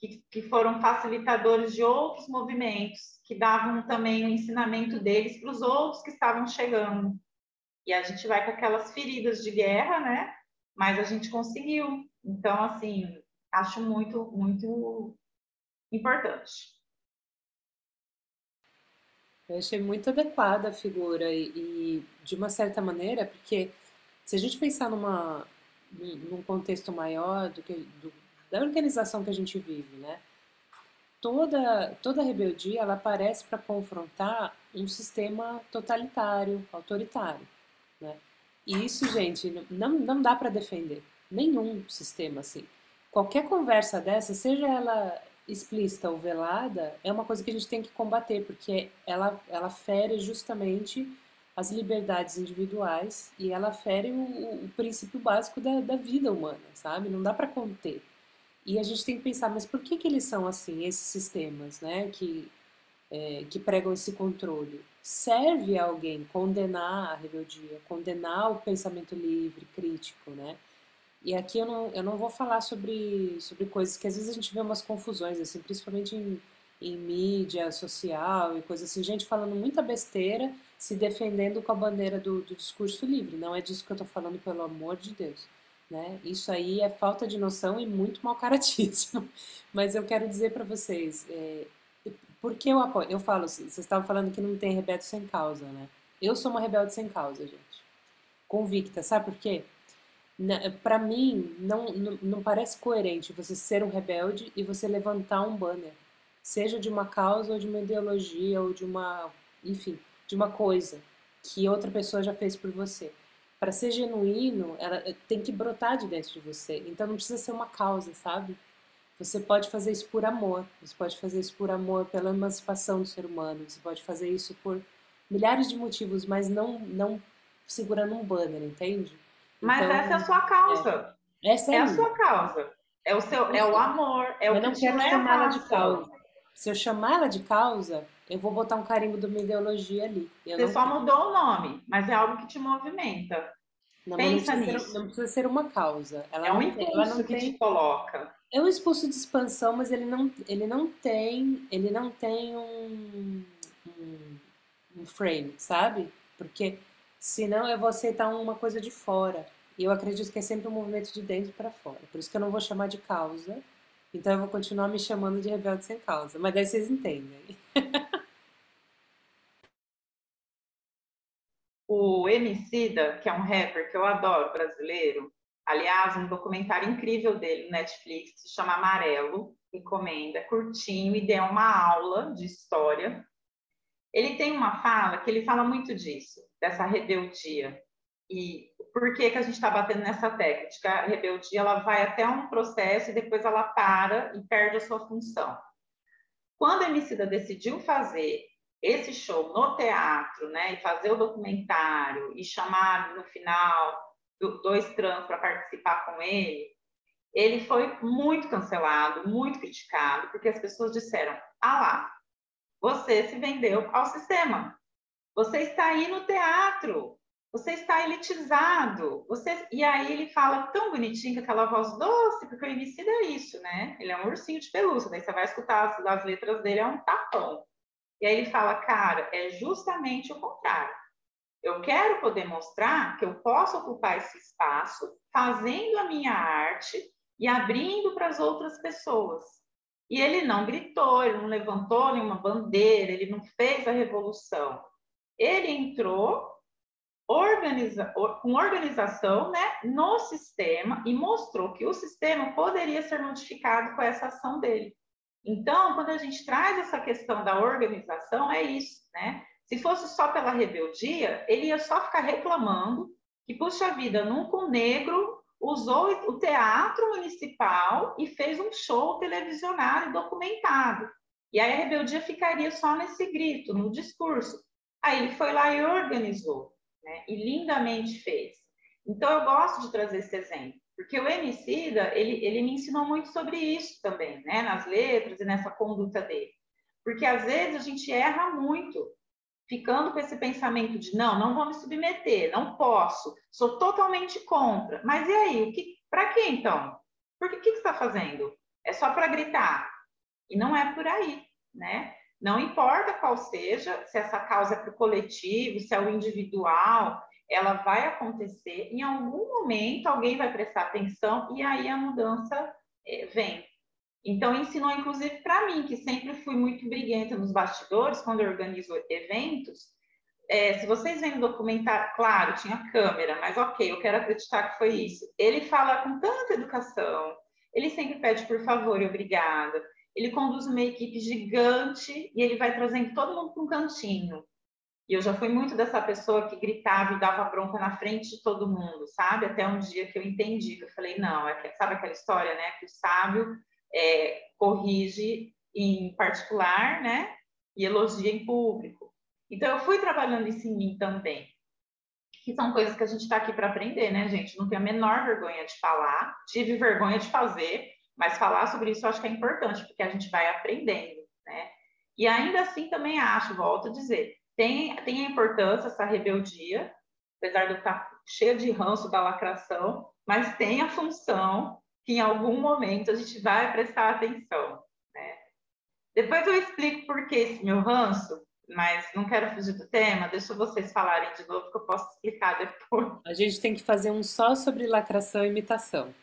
que, que foram facilitadores de outros movimentos, que davam também o ensinamento deles para os outros que estavam chegando. E a gente vai com aquelas feridas de guerra, né? Mas a gente conseguiu. Então, assim, acho muito, muito importante. Eu achei muito adequada a figura e, e, de uma certa maneira, porque se a gente pensar numa, num contexto maior do que, do, da organização que a gente vive, né? Toda, toda rebeldia ela aparece para confrontar um sistema totalitário, autoritário, né? E isso, gente, não, não dá para defender nenhum sistema assim. Qualquer conversa dessa, seja ela explícita ou velada é uma coisa que a gente tem que combater, porque ela, ela fere justamente as liberdades individuais e ela fere o, o princípio básico da, da, vida humana, sabe? Não dá para conter. E a gente tem que pensar, mas por que, que eles são assim, esses sistemas, né? Que, é, que pregam esse controle? Serve a alguém condenar a rebeldia, condenar o pensamento livre, crítico, né? E aqui eu não, eu não vou falar sobre, sobre coisas que às vezes a gente vê umas confusões, assim, principalmente em, em mídia social e coisas assim, gente falando muita besteira, se defendendo com a bandeira do, do discurso livre. Não é disso que eu estou falando, pelo amor de Deus. Né? Isso aí é falta de noção e muito mal caratismo. Mas eu quero dizer para vocês, é, por que eu apoio? Eu falo, assim, vocês estavam falando que não tem rebelde sem causa, né? Eu sou uma rebelde sem causa, gente. Convicta, sabe por quê? Para mim, não, não, não, parece coerente você ser um rebelde e você levantar um banner, seja de uma causa ou de uma ideologia ou de uma, enfim, de uma coisa que outra pessoa já fez por você. Para ser genuíno, ela eh, tem que brotar de dentro de você. Então não precisa ser uma causa, sabe? Você pode fazer isso por amor. Você pode fazer isso por amor pela emancipação do ser humano. Você pode fazer isso por milhares de motivos, mas não não segurando um banner, entende? Mas então, essa é a sua causa. É, essa é, é a sua causa. É o seu, é o amor, é o eu não que quero chamar ela de causa. Se eu chamar ela de causa, eu vou botar um carimbo de uma ideologia ali. Eu Você só quero. mudou o nome, mas é algo que te movimenta. Não, Pensa não nisso. Ser, não precisa ser uma causa. Ela é um impulso não que tem... te coloca. É um impulso de expansão, mas ele não, ele não tem, ele não tem um, um, um frame, sabe? Porque senão eu vou aceitar uma coisa de fora. E eu acredito que é sempre um movimento de dentro para fora. Por isso que eu não vou chamar de causa. Então eu vou continuar me chamando de rebelde sem causa. Mas daí vocês entendem. o Emicida, que é um rapper que eu adoro, brasileiro, aliás, um documentário incrível dele no Netflix, se chama Amarelo, recomenda, curtinho e deu uma aula de história. Ele tem uma fala que ele fala muito disso, dessa rebeldia. E por que, que a gente está batendo nessa técnica? A rebeldia ela vai até um processo e depois ela para e perde a sua função. Quando a Emicida decidiu fazer esse show no teatro, né, e fazer o documentário e chamar no final dois trans para participar com ele, ele foi muito cancelado, muito criticado, porque as pessoas disseram: ah lá, você se vendeu ao sistema. Você está aí no teatro, você está elitizado. Você... E aí ele fala tão bonitinho, com aquela voz doce, porque o Emicida é isso, né? Ele é um ursinho de pelúcia, daí você vai escutar as, as letras dele, é um tapão. E aí ele fala, cara, é justamente o contrário. Eu quero poder mostrar que eu posso ocupar esse espaço fazendo a minha arte e abrindo para as outras pessoas. E ele não gritou, ele não levantou nenhuma bandeira, ele não fez a revolução. Ele entrou organiza, com organização né, no sistema e mostrou que o sistema poderia ser modificado com essa ação dele. Então, quando a gente traz essa questão da organização, é isso, né? Se fosse só pela rebeldia, ele ia só ficar reclamando que, puxa vida, nunca um negro usou o teatro municipal e fez um show televisionado e documentado. E aí a rebeldia ficaria só nesse grito, no discurso. Aí ele foi lá e organizou, né? E lindamente fez. Então eu gosto de trazer esse exemplo. Porque o Emicida, ele, ele me ensinou muito sobre isso também, né? Nas letras e nessa conduta dele. Porque às vezes a gente erra muito, ficando com esse pensamento de não, não vou me submeter, não posso, sou totalmente contra. Mas e aí, que, para que então? Porque o que, que você está fazendo? É só para gritar. E não é por aí, né? Não importa qual seja, se essa causa é para o coletivo, se é o individual, ela vai acontecer, em algum momento alguém vai prestar atenção e aí a mudança é, vem. Então, ensinou inclusive para mim, que sempre fui muito briguenta nos bastidores, quando eu organizo eventos. É, se vocês veem no documentário, claro, tinha câmera, mas ok, eu quero acreditar que foi isso. Ele fala com tanta educação, ele sempre pede por favor e obrigada. Ele conduz uma equipe gigante e ele vai trazendo todo mundo para um cantinho. E eu já fui muito dessa pessoa que gritava e dava bronca na frente de todo mundo, sabe? Até um dia que eu entendi, que eu falei, não, é que, sabe aquela história, né? Que o sábio é, corrige em particular, né? E elogia em público. Então, eu fui trabalhando isso em mim também. Que são coisas que a gente está aqui para aprender, né, gente? Não tenho a menor vergonha de falar, tive vergonha de fazer, mas falar sobre isso eu acho que é importante, porque a gente vai aprendendo, né? E ainda assim também acho, volto a dizer, tem, tem a importância essa rebeldia, apesar de eu estar cheia de ranço da lacração, mas tem a função que em algum momento a gente vai prestar atenção. Né? Depois eu explico por que esse meu ranço, mas não quero fugir do tema, deixa vocês falarem de novo que eu posso explicar depois. A gente tem que fazer um só sobre lacração e imitação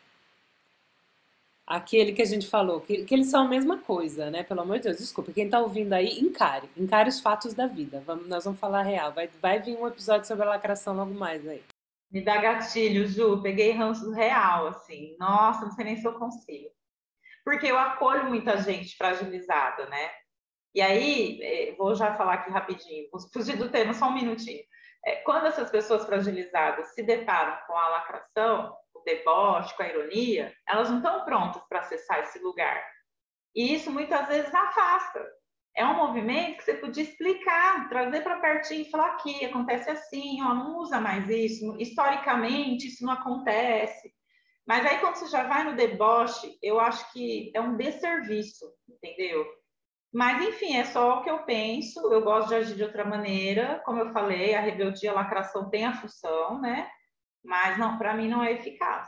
aquele que a gente falou, que, que, eles são a mesma coisa, né? Pelo amor de Deus, desculpa. Quem tá ouvindo aí, encare. Encare os fatos da vida. Vamos, nós vamos falar real. Vai, vai vir um episódio sobre a lacração logo mais aí. Me dá gatilho, Ju. Peguei ranço real, assim. Nossa, não sei nem se eu consigo. Porque eu acolho muita gente fragilizada, né? E aí, é, vou já falar aqui rapidinho, vou fugir do tema só um minutinho. É, quando essas pessoas fragilizadas se deparam com a lacração, deboche, com a ironia, elas não estão prontas para acessar esse lugar. E isso muitas vezes afasta. É um movimento que você podia explicar, trazer para pertinho e falar aqui, acontece assim, ó, não usa mais isso, historicamente isso não acontece. Mas aí quando você já vai no deboche, eu acho que é um desserviço, entendeu? Mas, enfim, é só o que eu penso. Eu gosto de agir de outra maneira. Como eu falei, a rebeldia, a lacração tem a função, né? Mas não, para mim não é eficaz.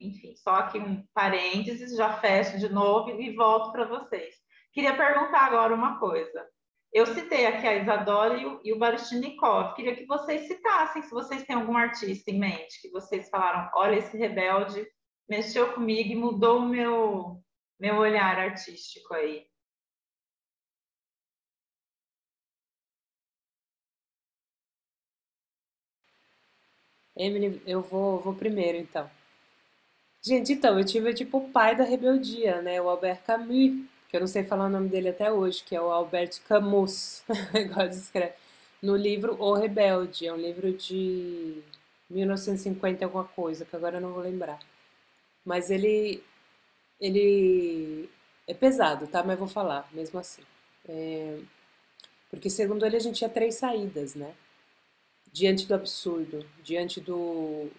Enfim, só aqui um parênteses, já fecho de novo e volto para vocês. Queria perguntar agora uma coisa. eu citei aqui a Isadora e o, e. Queria que vocês citassem, se vocês têm algum artista em mente, que vocês falaram, olha, esse rebelde mexeu comigo e mudou o meu, meu olhar artístico aí. Emily, eu vou, vou primeiro, então. Gente, então, eu tive tipo o pai da rebeldia, né? O Albert Camus, que eu não sei falar o nome dele até hoje, que é o Albert Camus, igual escreve, no livro O Rebelde. É um livro de 1950 alguma coisa, que agora eu não vou lembrar. Mas ele, ele é pesado, tá? Mas vou falar, mesmo assim. É, porque segundo ele a gente tinha três saídas, né? Diante do absurdo, diante do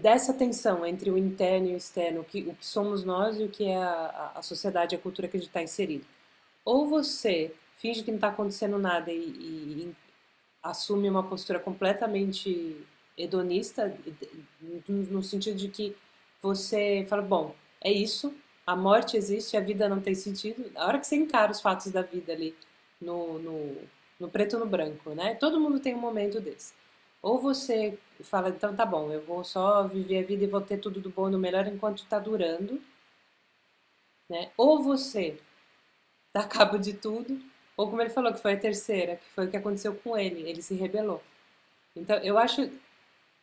dessa tensão entre o interno e o externo, o que, o que somos nós e o que é a, a sociedade, a cultura que a gente está inserido. Ou você finge que não está acontecendo nada e, e, e, assume uma postura completamente hedonista, no sentido de que você fala, bom, é isso, a morte existe, a vida não tem sentido. A hora que você encara os fatos da vida ali no, no no preto no branco, né? Todo mundo tem um momento desse. Ou você fala, então tá bom, eu vou só viver a vida e vou ter tudo do bom e do melhor enquanto está durando, né? Ou você dá cabo de tudo, ou como ele falou que foi a terceira, que foi o que aconteceu com ele, ele se rebelou. Então, eu acho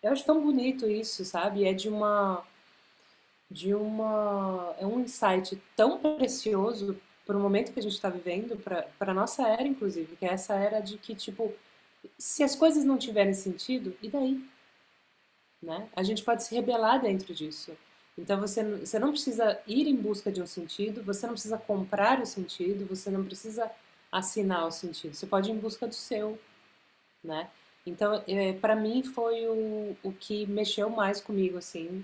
eu acho tão bonito isso, sabe? É de uma de uma é um insight tão precioso para o momento que a gente está vivendo, para a nossa era, inclusive, que é essa era de que, tipo, se as coisas não tiverem sentido, e daí? Né? A gente pode se rebelar dentro disso. Então você, você não precisa ir em busca de um sentido, você não precisa comprar o sentido, você não precisa assinar o sentido. Você pode ir em busca do seu, né? Então, é, para mim foi o, o que mexeu mais comigo, assim,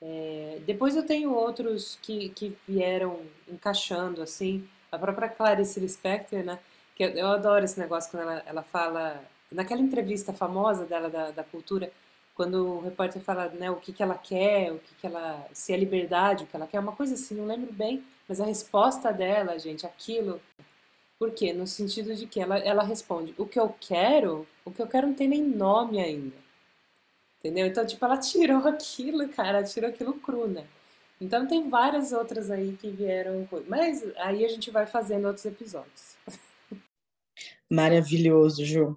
é, depois eu tenho outros que, que vieram encaixando, assim, a própria Clarice Lispector, né? Que eu, eu adoro esse negócio quando ela, ela fala, naquela entrevista famosa dela da, da cultura, quando o repórter fala né, o que, que ela quer, o que, que ela. se é liberdade, o que ela quer, uma coisa assim, não lembro bem, mas a resposta dela, gente, aquilo. Por quê? No sentido de que ela, ela responde: o que eu quero, o que eu quero não tem nem nome ainda. Entendeu? Então, tipo, ela tirou aquilo, cara, ela tirou aquilo cru, né? Então tem várias outras aí que vieram. Mas aí a gente vai fazendo outros episódios. Maravilhoso, Ju.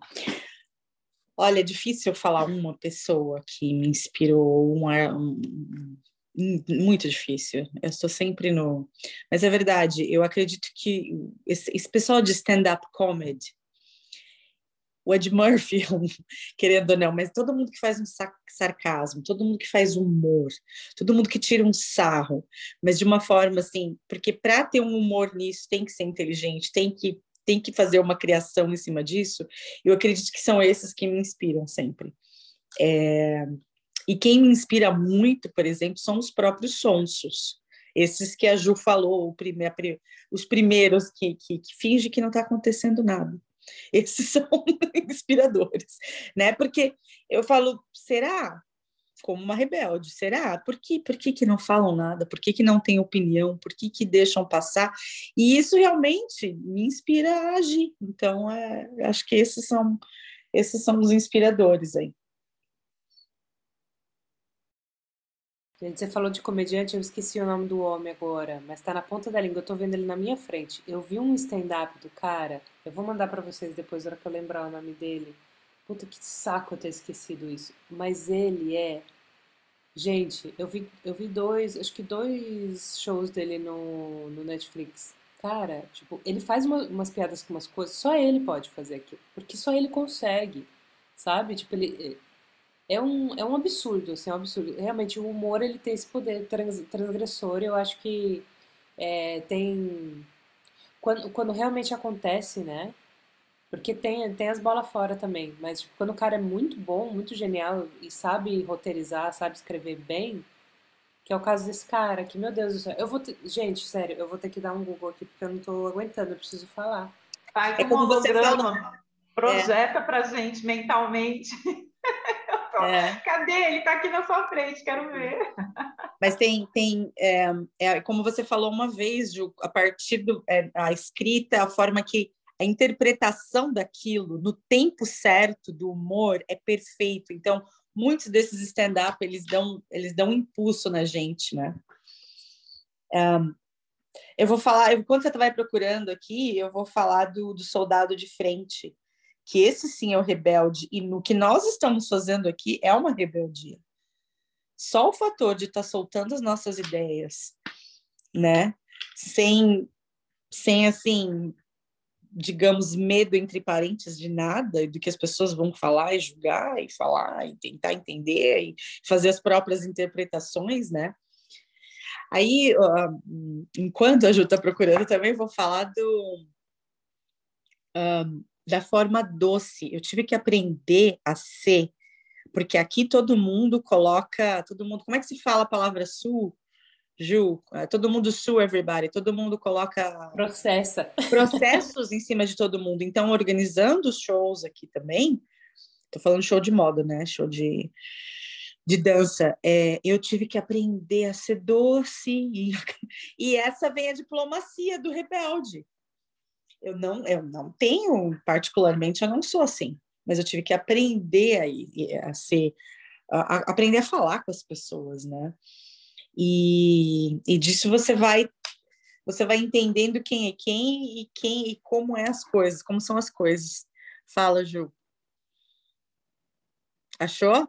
Olha, é difícil falar uma pessoa que me inspirou, um, um, muito difícil. Eu estou sempre no. Mas é verdade, eu acredito que esse, esse pessoal de stand-up comedy, o Ed Murphy, querendo ou não, mas todo mundo que faz um sarcasmo, todo mundo que faz humor, todo mundo que tira um sarro, mas de uma forma assim, porque para ter um humor nisso tem que ser inteligente, tem que tem que fazer uma criação em cima disso. Eu acredito que são esses que me inspiram sempre. É, e quem me inspira muito, por exemplo, são os próprios sonsos. Esses que a Ju falou, os primeiros que, que, que finge que não está acontecendo nada. Esses são inspiradores, né? Porque eu falo, será? Como uma rebelde, será? Por que, por que, que não falam nada? Por que, que não têm opinião? Por que, que deixam passar? E isso realmente me inspira a agir. Então, é, acho que esses são, esses são os inspiradores aí. Gente, você falou de comediante, eu esqueci o nome do homem agora, mas tá na ponta da língua, eu tô vendo ele na minha frente. Eu vi um stand-up do cara, eu vou mandar para vocês depois, na hora que eu lembrar o nome dele. Puta que saco eu ter esquecido isso. Mas ele é. Gente, eu vi, eu vi dois, acho que dois shows dele no, no Netflix. Cara, tipo, ele faz uma, umas piadas com umas coisas, só ele pode fazer aquilo, porque só ele consegue, sabe? Tipo, ele é um, é um absurdo, assim, é um absurdo. Realmente, o humor, ele tem esse poder trans, transgressor, eu acho que é, tem... Quando, quando realmente acontece, né? Porque tem, tem as bolas fora também, mas tipo, quando o cara é muito bom, muito genial e sabe roteirizar, sabe escrever bem, que é o caso desse cara, que, meu Deus do céu, eu vou ter, gente, sério, eu vou ter que dar um Google aqui porque eu não tô aguentando, eu preciso falar. Faz é como você falou. Projeta é. pra gente mentalmente. É. Cadê? Ele está aqui na sua frente, quero ver. Mas tem, tem é, é, como você falou uma vez, Ju, a partir do, é, a escrita, a forma que a interpretação daquilo no tempo certo do humor é perfeito. Então, muitos desses stand-up eles dão eles dão um impulso na gente, né? Um, eu vou falar, eu, quando você vai procurando aqui, eu vou falar do, do soldado de frente, que esse sim é o rebelde, e no que nós estamos fazendo aqui é uma rebeldia. Só o fator de estar tá soltando as nossas ideias, né? Sem, sem assim, digamos, medo entre parentes de nada, do que as pessoas vão falar e julgar, e falar, e tentar entender, e fazer as próprias interpretações, né? Aí, enquanto a Ju está procurando, também vou falar do, um, da forma doce. Eu tive que aprender a ser, porque aqui todo mundo coloca, todo mundo, como é que se fala a palavra sul? Ju, é, todo mundo sue everybody, todo mundo coloca processa processos em cima de todo mundo. Então, organizando os shows aqui também, tô falando show de moda, né? Show de, de dança. É, eu tive que aprender a ser doce e, e essa vem a diplomacia do rebelde. Eu não, eu não tenho, particularmente, eu não sou assim, mas eu tive que aprender a, a ser, a, a aprender a falar com as pessoas, né? E, e disso você vai você vai entendendo quem é quem e quem e como é as coisas, como são as coisas. Fala, Ju. Achou?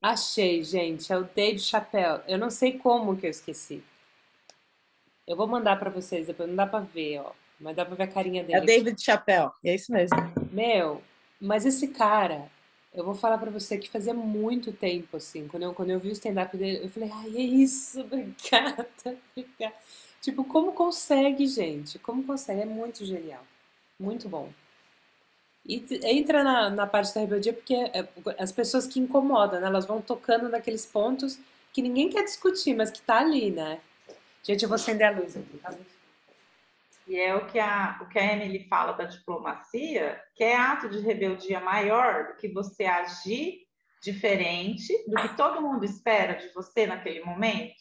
Achei, gente. É o Dave Chappelle. Eu não sei como que eu esqueci. Eu vou mandar para vocês depois. Não dá para ver, ó. Mas dá para ver a carinha dele. É o David Chappelle. É isso mesmo. Meu, mas esse cara, eu vou falar para você que fazia muito tempo, assim, quando eu, quando eu vi o stand-up dele, eu falei, ai, é isso, obrigada, obrigada. Tipo, como consegue, gente? Como consegue? É muito genial. Muito bom. E entra na, na parte da rebeldia porque é, as pessoas que incomodam, né? Elas vão tocando naqueles pontos que ninguém quer discutir, mas que tá ali, né? Gente, eu vou acender a luz aqui, tá? E é o que a, o que a Emily fala da diplomacia, que é ato de rebeldia maior do que você agir diferente do que todo mundo espera de você naquele momento.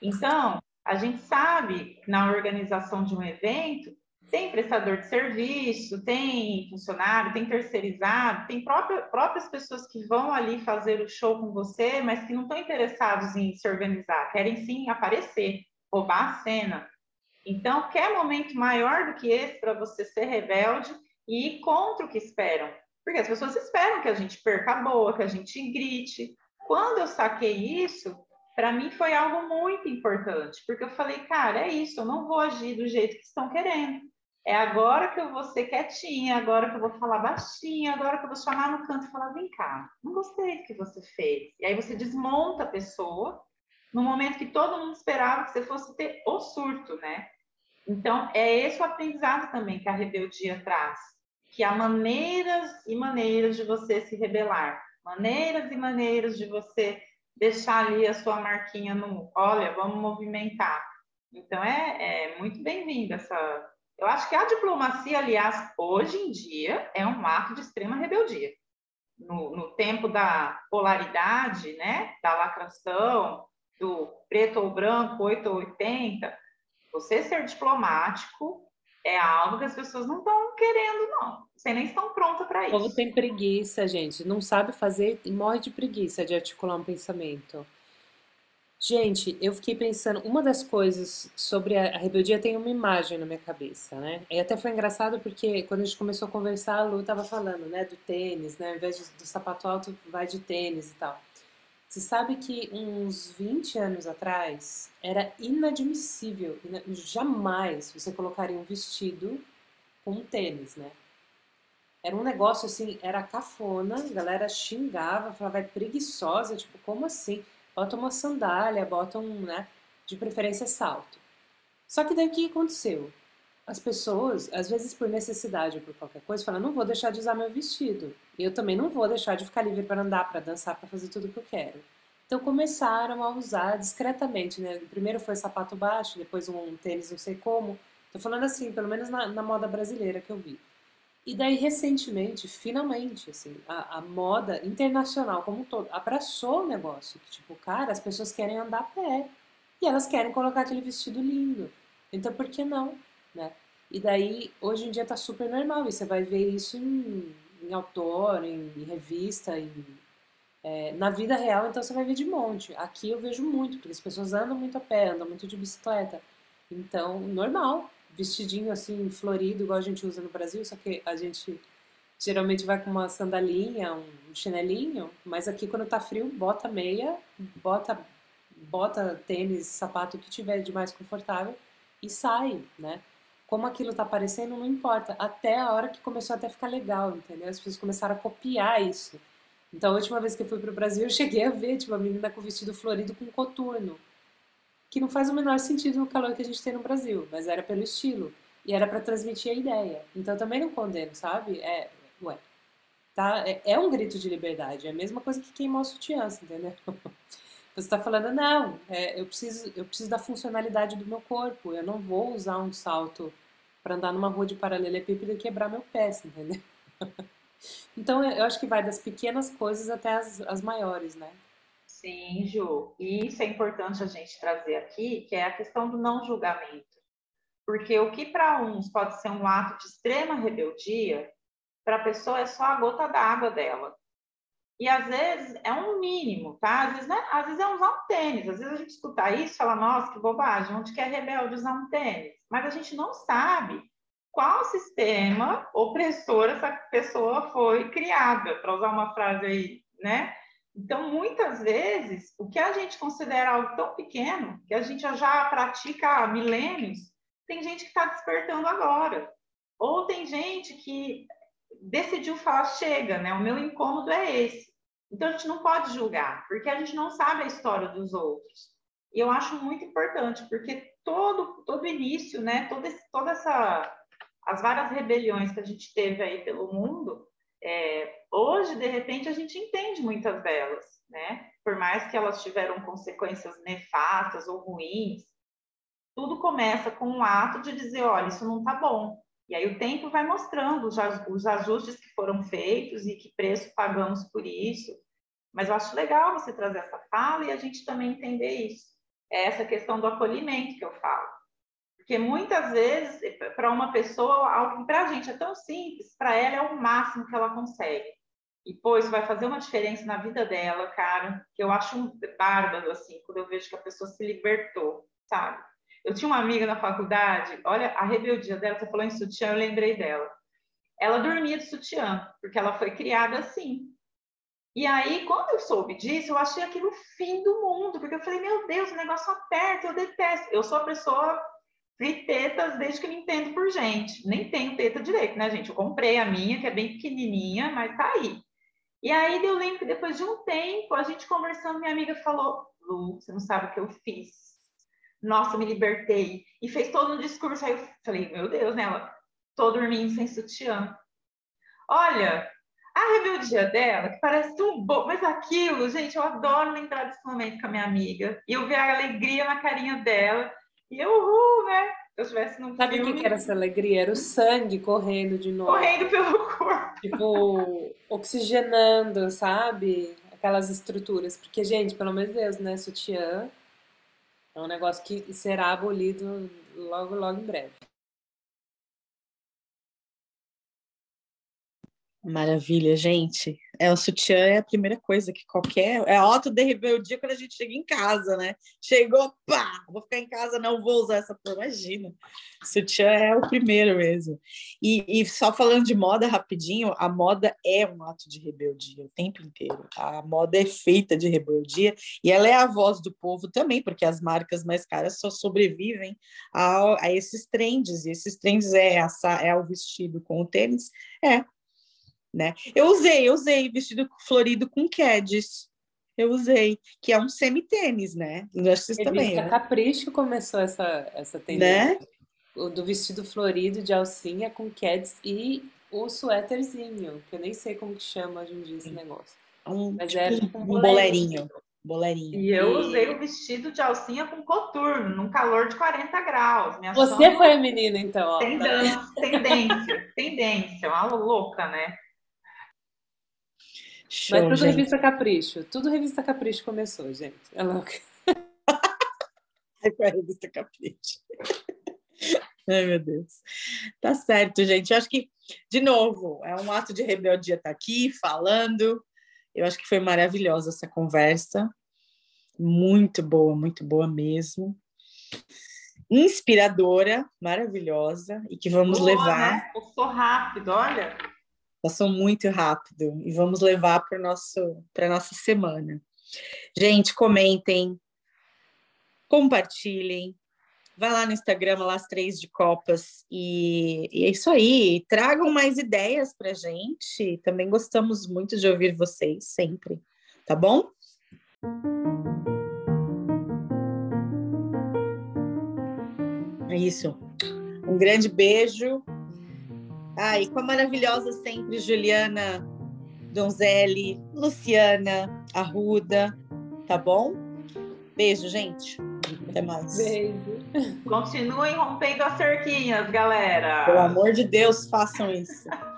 Então, a gente sabe na organização de um evento tem prestador de serviço, tem funcionário, tem terceirizado, tem própria, próprias pessoas que vão ali fazer o show com você, mas que não estão interessados em se organizar, querem sim aparecer, roubar a cena. Então, quer momento maior do que esse para você ser rebelde e ir contra o que esperam? Porque as pessoas esperam que a gente perca a boa, que a gente grite. Quando eu saquei isso, para mim foi algo muito importante, porque eu falei, cara, é isso, eu não vou agir do jeito que estão querendo. É agora que eu vou ser quietinha, agora que eu vou falar baixinho, agora que eu vou chamar no canto e falar, vem cá, não gostei do que você fez. E aí você desmonta a pessoa no momento que todo mundo esperava que você fosse ter o surto, né? Então, é esse o aprendizado também que a rebeldia traz, que há maneiras e maneiras de você se rebelar, maneiras e maneiras de você deixar ali a sua marquinha no, olha, vamos movimentar. Então, é, é muito bem-vinda essa... Eu acho que a diplomacia, aliás, hoje em dia, é um ato de extrema rebeldia. No, no tempo da polaridade, né, da lacração, do preto ou branco, 8 ou 80, você ser diplomático é algo que as pessoas não estão querendo, não. Você nem estão prontas para isso. O povo tem preguiça, gente. Não sabe fazer e morre de preguiça de articular um pensamento. Gente, eu fiquei pensando, uma das coisas sobre a, rebeldia tem uma imagem na minha cabeça, né? E até foi engraçado porque quando a gente começou a conversar, a Lu tava falando, né, do tênis, né? Ao invés do sapato alto, vai de tênis e tal. Você sabe que uns 20 anos atrás era inadmissível, jamais você colocaria um vestido com um tênis, né? Era um negócio assim, era cafona, a galera xingava, falava, é preguiçosa, tipo, como assim? Bota uma sandália, bota um, né, de preferência salto. Só que daí o que aconteceu? As pessoas, às vezes por necessidade ou por qualquer coisa, falam, não vou deixar de usar meu vestido. E eu também não vou deixar de ficar livre para andar, para dançar, para fazer tudo o que eu quero. Então começaram a usar discretamente, né? Primeiro foi sapato baixo, depois um tênis não sei como. Tô falando assim, pelo menos na, na moda brasileira que eu vi. E daí, recentemente, finalmente, assim, a, a, moda internacional como um todo abraçou o negócio. Que, tipo, cara, as pessoas querem andar a pé e elas querem colocar aquele vestido lindo. Então, por que não, né? E daí, hoje em dia tá super normal. E você vai ver isso em, em autor, em, em revista, em, é, na vida real, então você vai ver de monte. Aqui eu vejo muito, porque as pessoas andam muito a pé, andam muito de bicicleta. Então, normal, vestidinho assim, florido, igual a gente usa no Brasil, só que a gente geralmente vai com uma sandalinha, um chinelinho, mas aqui quando tá frio, bota meia, bota, bota tênis, sapato que tiver de mais confortável e sai, né? Como aquilo tá aparecendo, não importa. Até a hora que começou até ficar legal, entendeu? As pessoas começaram a copiar isso. Então, a última vez que eu fui pro Brasil, eu cheguei a ver, tipo, a menina com vestido florido com coturno que não faz o menor sentido no calor que a gente tem no Brasil, mas era pelo estilo e era para transmitir a ideia. Então também não condeno, sabe? É, ué, tá? É, é, um grito de liberdade, é a mesma coisa que queimar o sutiã, entendeu? Você está falando, não, é, eu, preciso, eu preciso da funcionalidade do meu corpo, eu não vou usar um salto para andar numa rua de paralelepípedo e quebrar meu pé, entendeu? então eu acho que vai das pequenas coisas até as, as maiores, né? Sim, Ju. E isso é importante a gente trazer aqui, que é a questão do não julgamento. Porque o que para uns pode ser um ato de extrema rebeldia, para a pessoa é só a gota d'água dela. E às vezes é um mínimo, tá? Às vezes, né? às vezes é usar um tênis. Às vezes a gente escuta isso e fala, nossa, que bobagem, onde que é rebelde usar um tênis? Mas a gente não sabe qual sistema opressor essa pessoa foi criada, para usar uma frase aí, né? Então, muitas vezes, o que a gente considera algo tão pequeno, que a gente já pratica há milênios, tem gente que está despertando agora. Ou tem gente que decidiu falar, chega, né? O meu incômodo é esse. Então, a gente não pode julgar, porque a gente não sabe a história dos outros. E eu acho muito importante, porque todo, todo início, né? Toda, toda essa... As várias rebeliões que a gente teve aí pelo mundo, é, hoje, de repente, a gente entende muitas delas, né? Por mais que elas tiveram consequências nefastas ou ruins, tudo começa com um ato de dizer, olha, isso não está bom. E aí o tempo vai mostrando os, ajustes que foram feitos e que preço pagamos por isso. Mas eu acho legal você trazer essa fala e a gente também entender isso. É essa questão do acolhimento que eu falo. Porque muitas vezes, para uma pessoa, algo para a gente é tão simples, para ela é o máximo que ela consegue. E, pô, isso vai fazer uma diferença na vida dela, cara, que eu acho bárbaro, assim, quando eu vejo que a pessoa se libertou, sabe? Eu tinha uma amiga na faculdade, olha a rebeldia dela, você falou em sutiã, eu lembrei dela. Ela dormia de sutiã, porque ela foi criada assim. E aí, quando eu soube disso, eu achei aquilo o fim do mundo, porque eu falei, meu Deus, o negócio aperta, eu detesto. Eu sou a pessoa vi tetas desde que me entendo por gente. Nem tenho teta direito, né, gente? Eu comprei a minha, que é bem pequenininha, mas tá aí. E aí eu lembro que depois de um tempo, a gente conversando, minha amiga falou: Lu, você não sabe o que eu fiz. Nossa, me libertei. E fez todo um discurso. Aí eu falei: Meu Deus, né? Ela, tô dormindo sem sutiã. Olha, a rebeldia dela, que parece tão bom, mas aquilo, gente, eu adoro lembrar desse momento com a minha amiga. E eu ver a alegria na carinha dela. E eu, uhul, né? Se eu estivesse num Sabe o que era essa alegria? Era o sangue correndo de novo. Correndo pelo corpo. Tipo, oxigenando, sabe? Aquelas estruturas. Porque, gente, pelo amor de Deus, né? Sutiã é um negócio que será abolido logo, logo em breve. Maravilha, gente. É, o sutiã é a primeira coisa que qualquer. É auto de rebeldia quando a gente chega em casa, né? Chegou, pá! Vou ficar em casa, não vou usar essa porra. Imagina. Sutiã é o primeiro mesmo. E, e, só falando de moda rapidinho, a moda é um ato de rebeldia o tempo inteiro. A moda é feita de rebeldia e ela é a voz do povo também, porque as marcas mais caras só sobrevivem a, a esses trends. E esses trends é, essa, é o vestido com o tênis. É, né? Eu usei, eu usei vestido florido com Keds. Eu usei, que é um semi-tênis, né? Vocês também. Né? Capricho começou essa, essa tendência. Né? O do vestido florido de alcinha com Keds e o suéterzinho, que eu nem sei como que chama hoje em dia esse negócio. Um, Mas tipo, um, um boleirinho. Bolerinho. E eu usei o vestido de alcinha com coturno, num calor de 40 graus. Minha Você foi a menina, então. Ó, tendência, tendência, tendência. Uma louca, né? Show, Mas tudo gente. revista Capricho. Tudo revista Capricho começou, gente. É louca. Aí foi a revista Capricho. Ai, meu Deus. Tá certo, gente. Eu acho que, de novo, é um ato de rebeldia estar tá aqui falando. Eu acho que foi maravilhosa essa conversa. Muito boa, muito boa mesmo. Inspiradora, maravilhosa e que vamos boa, levar. Né? Passou rápido, olha. Passou muito rápido e vamos levar para nosso para nossa semana. Gente, comentem, compartilhem, Vai lá no Instagram, lá as três de copas, e, e é isso aí. Tragam mais ideias para gente. Também gostamos muito de ouvir vocês, sempre. Tá bom? É isso. Um grande beijo. E com a maravilhosa sempre Juliana Donzelli, Luciana Arruda, tá bom? Beijo, gente. Até mais. Beijo. Continuem rompendo as cerquinhas, galera. Pelo amor de Deus, façam isso.